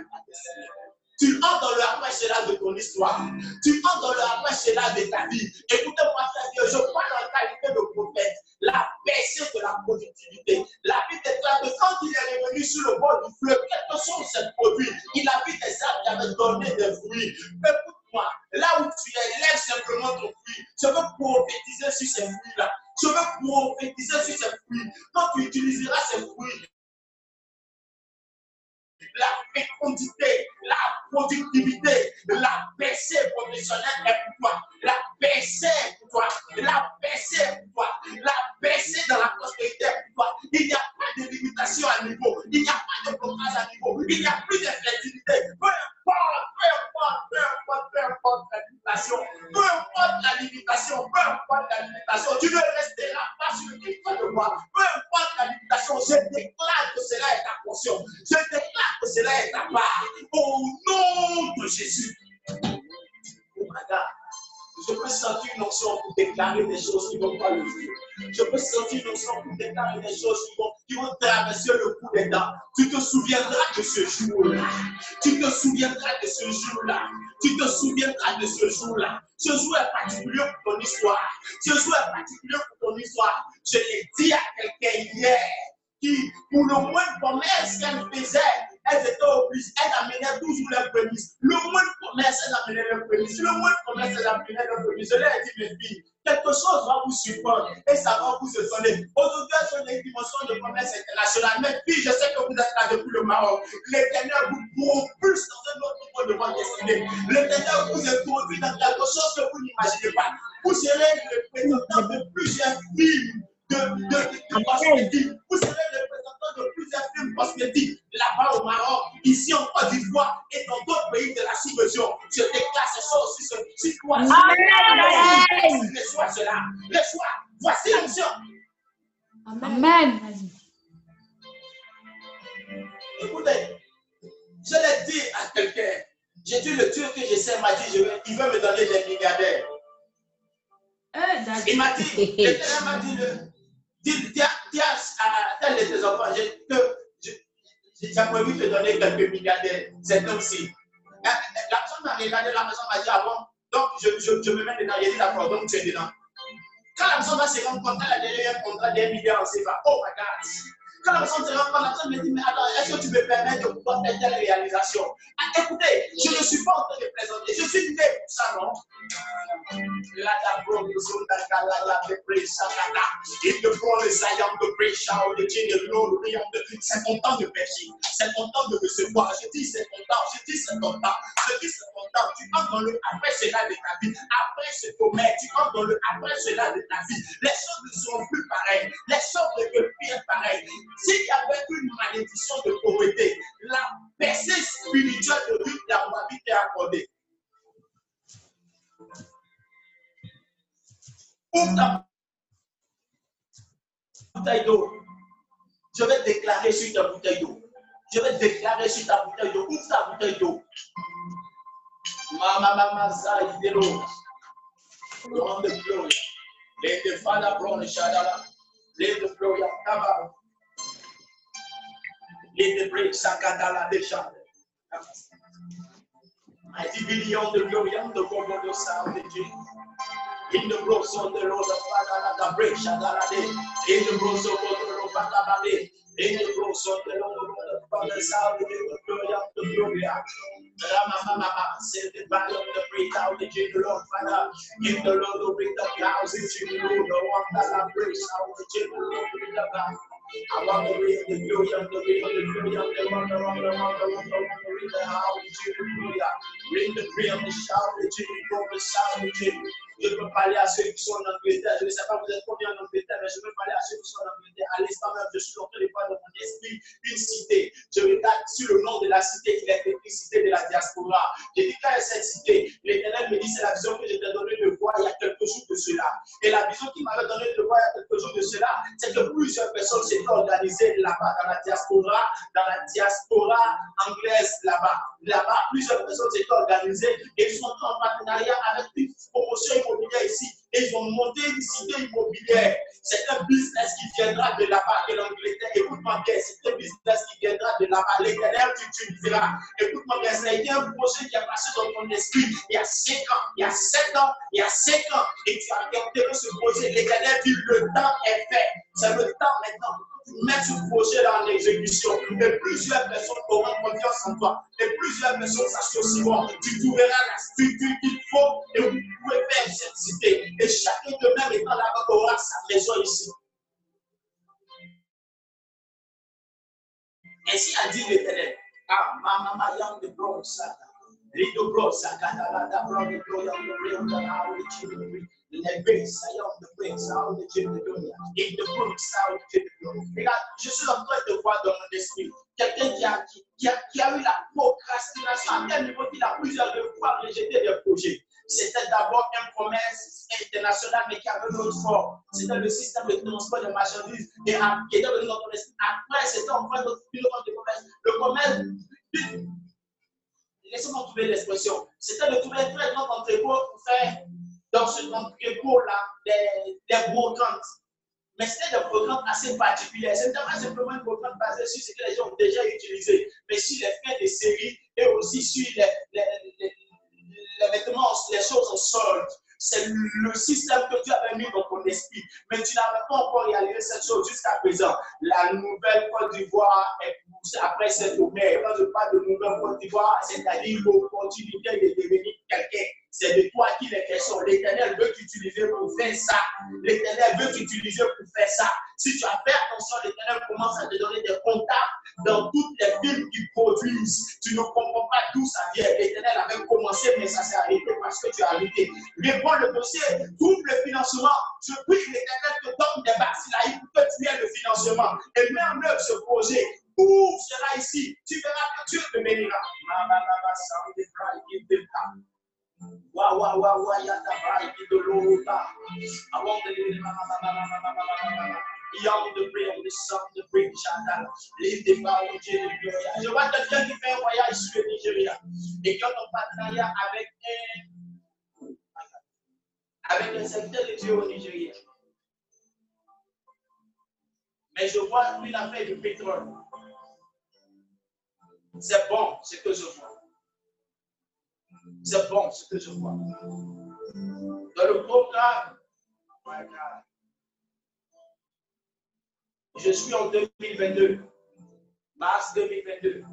Tu entres dans le après cela de ton histoire. Tu entres dans le après cela de ta vie. Écoutez-moi, frère je parle en qualité de prophète. La baisse de la productivité. La vie déclare que quand il est revenu sur le bord du fleuve, quelque chose s'est produit. Il a vu des arbres qui avaient donné des fruits. Écoute-moi, là où tu es, lève simplement ton fruit. Je veux prophétiser sur ces fruits-là. Je veux prophétiser sur ces fruits. Quand tu utiliseras ces fruits, la fécondité, la productivité, la PC professionnelle est pour toi, la PC pour toi, la PC pour toi, la PC dans la prospérité pour toi. Il n'y a pas de limitation à niveau, il n'y a pas de blocage à niveau, il n'y a plus de flexibilité. Peu importe, peu importe, peu importe, peu importe la limitation, peu importe la limitation, peu importe la limitation, tu ne resteras pas sur le territoire de moi. Peu importe la limitation, je déclare que cela est ta portion. Je déclare cela est ta part. Au nom de Jésus. Oh God. Je peux sentir une notion pour déclarer des choses qui ne vont pas le faire. Je peux sentir une notion pour déclarer des choses qui vont, traverser le coup des dents. Tu te souviendras de ce jour-là. Tu te souviendras de ce jour-là. Tu te souviendras de ce jour-là. Ce jour est particulier pour ton histoire. Ce jour est particulier pour ton histoire. Je l'ai dit à quelqu'un hier qui, pour le moins commerce qu'elle faisait, elles étaient obligées, elles amenaient toujours leurs prémices. Le moins de commerce, elles amenaient leurs prémices. Le moins de commerce, elles amenaient leurs prémices. Je leur ai dit, mes filles, quelque chose va vous surprendre et ça va vous étonner. Aujourd'hui, sur une dimension de commerce international, mes filles, je sais que vous êtes là depuis le Maroc. L'éternel vous propulse dans un autre niveau de votre destinée. L'éternel vous introduit dans quelque chose que vous n'imaginez pas. Vous serez le représentant de plusieurs films de, de, de, Vous serez le représentant de plusieurs films prospérités là-bas au Maroc, ici en Côte d'Ivoire et dans d'autres pays de la sous-région. Je déclare ces choses sur ce toi. Amen. Cela. Voici l'action. Amen. Écoutez, je l'ai dit à quelqu'un. J'ai dit le Dieu que je sais m'a dit, je il veut me donner des milliardaires. Il m'a dit, l'éternel m'a dit, dis, à tel de tes enfants, j'ai prévu de te donner quelques milliardaires cet homme-ci. La personne m'a regardé, la maison m'a dit, ah bon, donc je, je, me mets dedans, j'ai dit d'accord, donc tu es dedans. Quand la personne va se rendre compte, elle a un contrat d'un milliard en CFA. Oh my God! Quand la personne se rend compte, la personne me dit, mais attends, est-ce que tu me permets de pouvoir faire telle réalisation ah, Écoutez, je ne suis pas en train de présenter, je suis né pour ça, non Il te prend le saillant de prêcha ou de Dieu de l'eau, c'est ton temps de pécher, c'est ton temps de recevoir. Je dis c'est ton temps, je dis c'est ton temps, je dis c'est ton temps. Tu entres dans le après cela de ta vie, après ce sommet, tu entres dans le après cela de ta vie. Les choses ne seront plus pareilles, les choses ne peuvent plus être pareilles. S'il y avait une malédiction de pauvreté, la percée spirituelle de Ruth la vie est accordée. Ouvre ta bouteille d'eau. Je vais déclarer sur ta bouteille d'eau. Je vais déclarer sur ta bouteille d'eau. Ouvre ta bouteille d'eau. Mama, mama, ça, il est l'eau. The glory. Let the Father, Brown, Shadala. Let the Kaba. Let the break Sakatala de Shad. Mighty billion the glory of the God of the sound of Jesus. In the rose of the Lord of Father, the break Shadala de. In the rose of the Lord of Father, in the rose of the Lord of Father, sound of the glory of the glory. Ramamama, send the battle of the break out the jingle Lord Father. In the Lord will bring the clouds into the Lord, the one that breaks out the jingle Lord, bring the back. I want to read the glory of the way of the glory of the wonder, wonder, wonder, wonder, wonder, read the how the jingle glory. Ring the prayer of the shout, the jingle glory, the sound, the jingle. Je peux parler à ceux qui sont en Angleterre. Je ne sais pas vous êtes combien en Angleterre, mais je peux parler à ceux qui sont en Angleterre. À l'instant je suis en train de voir dans mon esprit une cité. Je regarde sur le nom de la cité, il est écrit cité de la diaspora. J'ai dit, quand est cette cité? L'éternel me dit, c'est la vision que je t'ai donnée de voir il y a quelques jours de cela. Et la vision qu'il m'avait donnée de voir il y a quelques jours de cela, c'est que plusieurs personnes s'étaient organisées là-bas, dans la diaspora, dans la diaspora anglaise, là-bas. Là-bas, plusieurs personnes s'étaient organisées et ils sont en partenariat avec une promotion ici. Et ils ont monté une cité immobilière. C'est un business qui viendra de là-bas, de l'Angleterre. Écoute-moi bien, c'est un business qui viendra de là-bas. L'éternel, tu utiliseras. Écoute-moi bien, c'est un projet qui a passé dans ton esprit il y a 5 ans, il y a 7 ans, il y a 5 ans. Et tu as regardé ce projet. L'éternel dit le temps est fait. C'est le temps maintenant mettre ce projet en exécution. Et plusieurs personnes auront confiance en toi. Et plusieurs personnes s'associeront. Tu trouveras la structure qu'il faut et vous pouvez faire cette cité. Et chacun de même étant là-bas aura sa maison ici. Ainsi a dit l'Éternel. Ah, ma maman, de bronze, ça. Rido bronze, ça, la bronze, de bronze, yam de bronze, yam de bronze, je suis en train de voir dans mon esprit quelqu'un qui a, eu la procrastination à tel niveau qu'il a plusieurs fois rejeté des projets. C'était d'abord un commerce international, mais qui avait une autre forme. C'était le système de transport de marchandises qui était dans ton esprit. Après, c'était encore notre de commerce. Le commerce, laissez-moi trouver l'expression. C'était de trouver un très grand entrepôt pour faire dans ce entrepôt-là des, des brocantes. Mais c'était des brocantes assez particulières. Ce n'était pas simplement une brocante basée sur ce que les gens ont déjà utilisé, mais sur les faits de série et aussi sur les, les, les, les vêtements, les choses en solde. C'est le système que tu avais mis dans ton esprit. Mais tu n'avais pas encore réalisé cette chose jusqu'à présent. La nouvelle Côte d'Ivoire est après cette mer. Quand je parle de nouvelle Côte c'est-à-dire l'opportunité de devenir quelqu'un. C'est de toi qu'il est question. L'Éternel veut t'utiliser pour faire ça. L'Éternel veut t'utiliser pour faire ça. Si tu as fait attention, l'Éternel commence à te donner des contacts dans toutes les films qu'ils produisent. Tu ne comprends pas d'où ça vient. L'Éternel avait commencé, mais ça s'est arrêté parce que tu as arrêté. Réponds le dossier, trouve le financement. Je prie l'Éternel te donne des bases pour que tu aies le financement. Et mets en œuvre ce projet. Où sera ici? Tu verras que Dieu te bénira. Young the the song, the the power. Je vois quelqu'un qui fait un voyage sur le Nigeria et qui a un partenariat avec un, avec un secteur de Dieu au Nigeria. Mais je vois une affaire du pétrole. C'est bon ce que je vois. C'est bon ce que je vois. Dans le programme, je suis en 2022, mars 2022.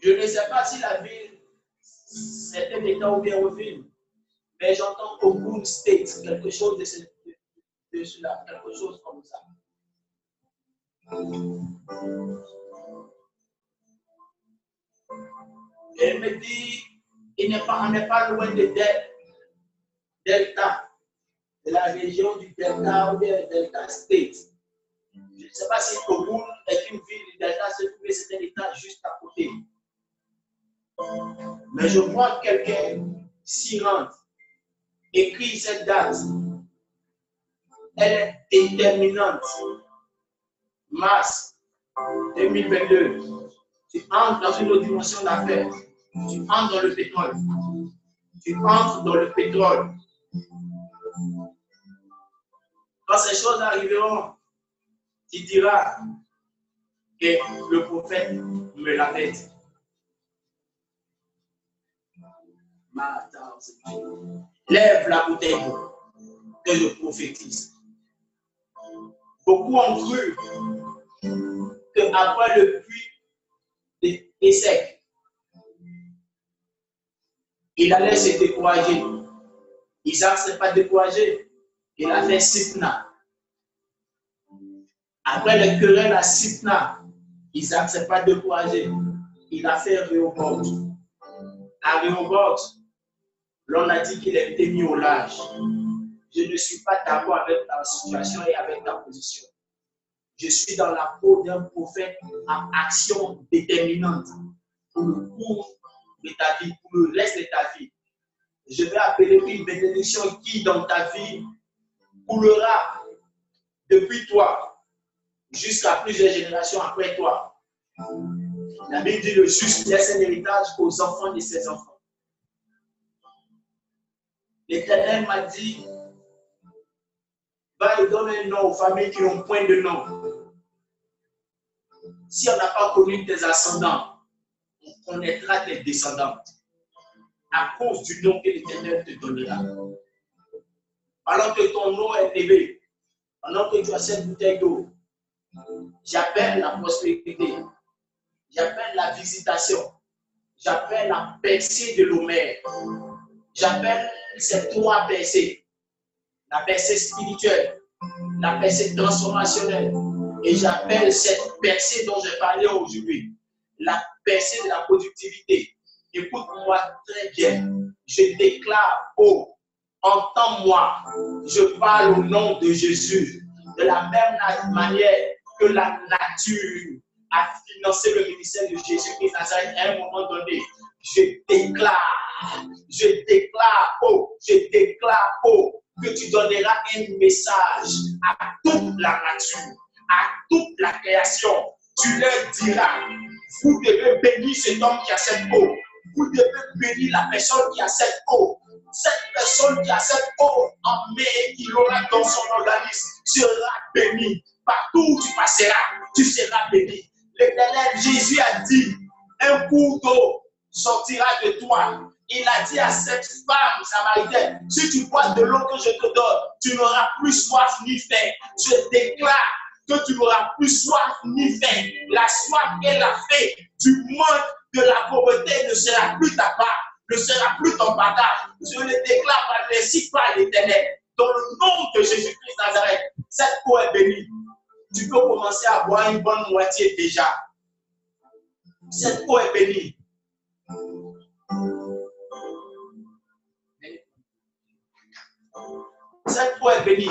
Je ne sais pas si la ville, c'est un état ou bien ville, mais j'entends au State, quelque chose de cela, quelque chose comme ça. Elle me dit, il n'est pas, on n'est pas loin de Delta, de la région du Delta ou de Delta State. Je ne sais pas si Togoul est une ville du Delta, c'est un état juste à côté. Mais je vois quelqu'un s'y rendre, écrit cette date. Elle est déterminante. Mars 2022. Tu entres dans une autre dimension d'affaires. Tu entres dans le pétrole. Tu entres dans le pétrole. Quand ces choses arriveront, tu diras que le prophète me l'avait dit. Lève la bouteille que je prophétise. Beaucoup ont cru que après le puits est sec, il allait se décourager. Isaac ne s'est pas découragé. Il a fait Sitna. Après le querelle à Sitna, Isaac ne s'est pas découragé. Il a fait Réobot. À Réobot, l'on a dit qu'il été mis au large. Je ne suis pas d'accord avec ta situation et avec ta position. Je suis dans la peau d'un prophète en action déterminante pour le cours de ta vie, pour le reste de ta vie. Je vais appeler une bénédiction qui, dans ta vie, coulera depuis toi jusqu'à plusieurs générations après toi. La Bible dit le juste laisse un héritage aux enfants de ses enfants. L'Éternel m'a dit, va et donne un nom aux familles qui n'ont point de nom. Si on n'a pas connu tes ascendants, on connaîtra tes descendants. À cause du nom que l'Éternel te donnera. Alors que ton nom est élevé, pendant que tu as cette bouteille d'eau, j'appelle la prospérité, j'appelle la visitation, j'appelle la percée de l'Homère, j'appelle ces trois percées, la percée spirituelle, la percée transformationnelle, et j'appelle cette percée dont j'ai parlé aujourd'hui, la percée de la productivité. Écoute-moi très bien. Je déclare haut, entends-moi. Je parle au nom de Jésus. De la même manière que la nature a financé le ministère de Jésus-Christ à un moment donné, je déclare, je déclare haut, je déclare haut que tu donneras un message à toute la nature, à toute la création. Tu leur diras, vous devez bénir cet homme qui a cette eau. Vous devez bénir la personne qui a cette eau. Cette personne qui a cette eau en main et qui l'aura dans son organisme sera bénie. Partout où tu passeras, tu seras béni. L'éternel Jésus a dit, un cours d'eau sortira de toi. Il a dit à cette femme samaritaine, si tu bois de l'eau que je te donne, tu n'auras plus soif ni faim. Je déclare que tu n'auras plus soif ni faim. La soif et la faim du monde de la pauvreté ne sera plus ta part, ne sera plus ton partage. Je le déclare par les par l'éternel. Dans le nom de Jésus-Christ Nazareth, cette eau est bénie. Tu peux commencer à boire une bonne moitié déjà. Cette eau est bénie. Cette eau est bénie.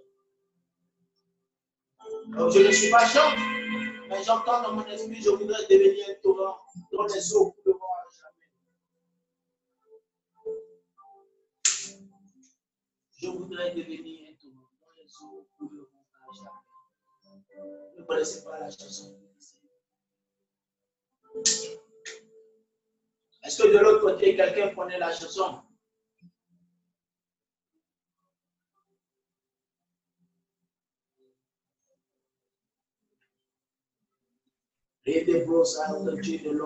Donc, je ne suis pas chant, mais j'entends dans mon esprit, je voudrais devenir un torrent dans les eaux le voir jamais. Je voudrais devenir un torrent dans les eaux le voir jamais. Ne connaissez pas la chanson. Est-ce que de l'autre côté, quelqu'un connaît la chanson? Et Dieu de de le titre de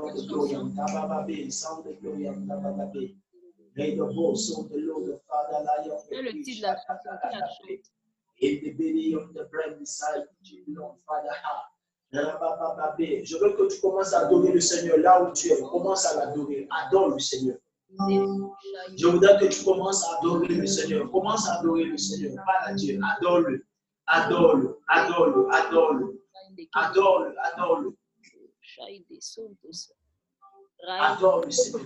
la of the bread beside you, Lord. Je veux que tu commences à adorer le Seigneur là où tu es. Commence à l'adorer. Adore le Seigneur. Je voudrais que tu commences à adorer le Seigneur. Commence à adorer le Seigneur. Parle à Dieu. Adore-le. Adore-le. Adore-le. Adore-le. Adore-le. Adore-le. Adore le Seigneur.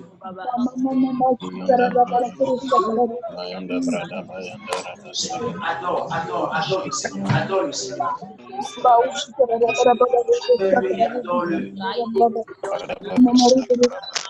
Adore, adore, adore le Seigneur. Adore le Seigneur. Adorer le Seigneur.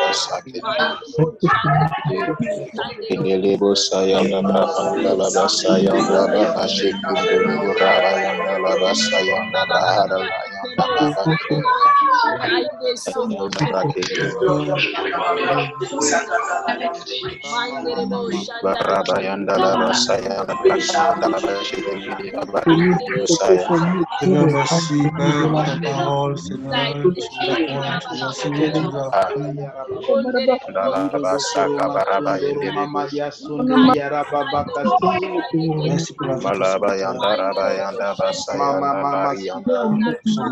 basakit sayang bosaya nana pandala basaya nana asyik Indele burara nana basaya nana haralaya la bashiri biri abari yosaya. Seigneur, merci Père pour ta parole, Seigneur. Tu réponds, tu vas signer, tu vas La la basaka baraba yende Merci pour la vie Malaba yanda raba yanda basaya la bari yanda. de son ministère. Baba Karaba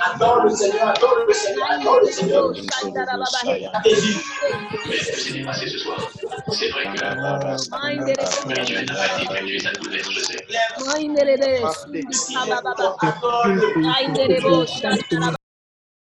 Bakaraba Yanda brada basaka raba raba yanda la Oh bari Yahweh, yanda merci, sayanda Yahweh, baha. merci. Merci. Permets de Baba battre les yanda ailes la de bari ce yende busa kamara. Merci pour ce que tu fais, Père. Rakitele busa Merci pour ce que yanda tu fais maintenant. Adore le Seigneur, adore le Seigneur,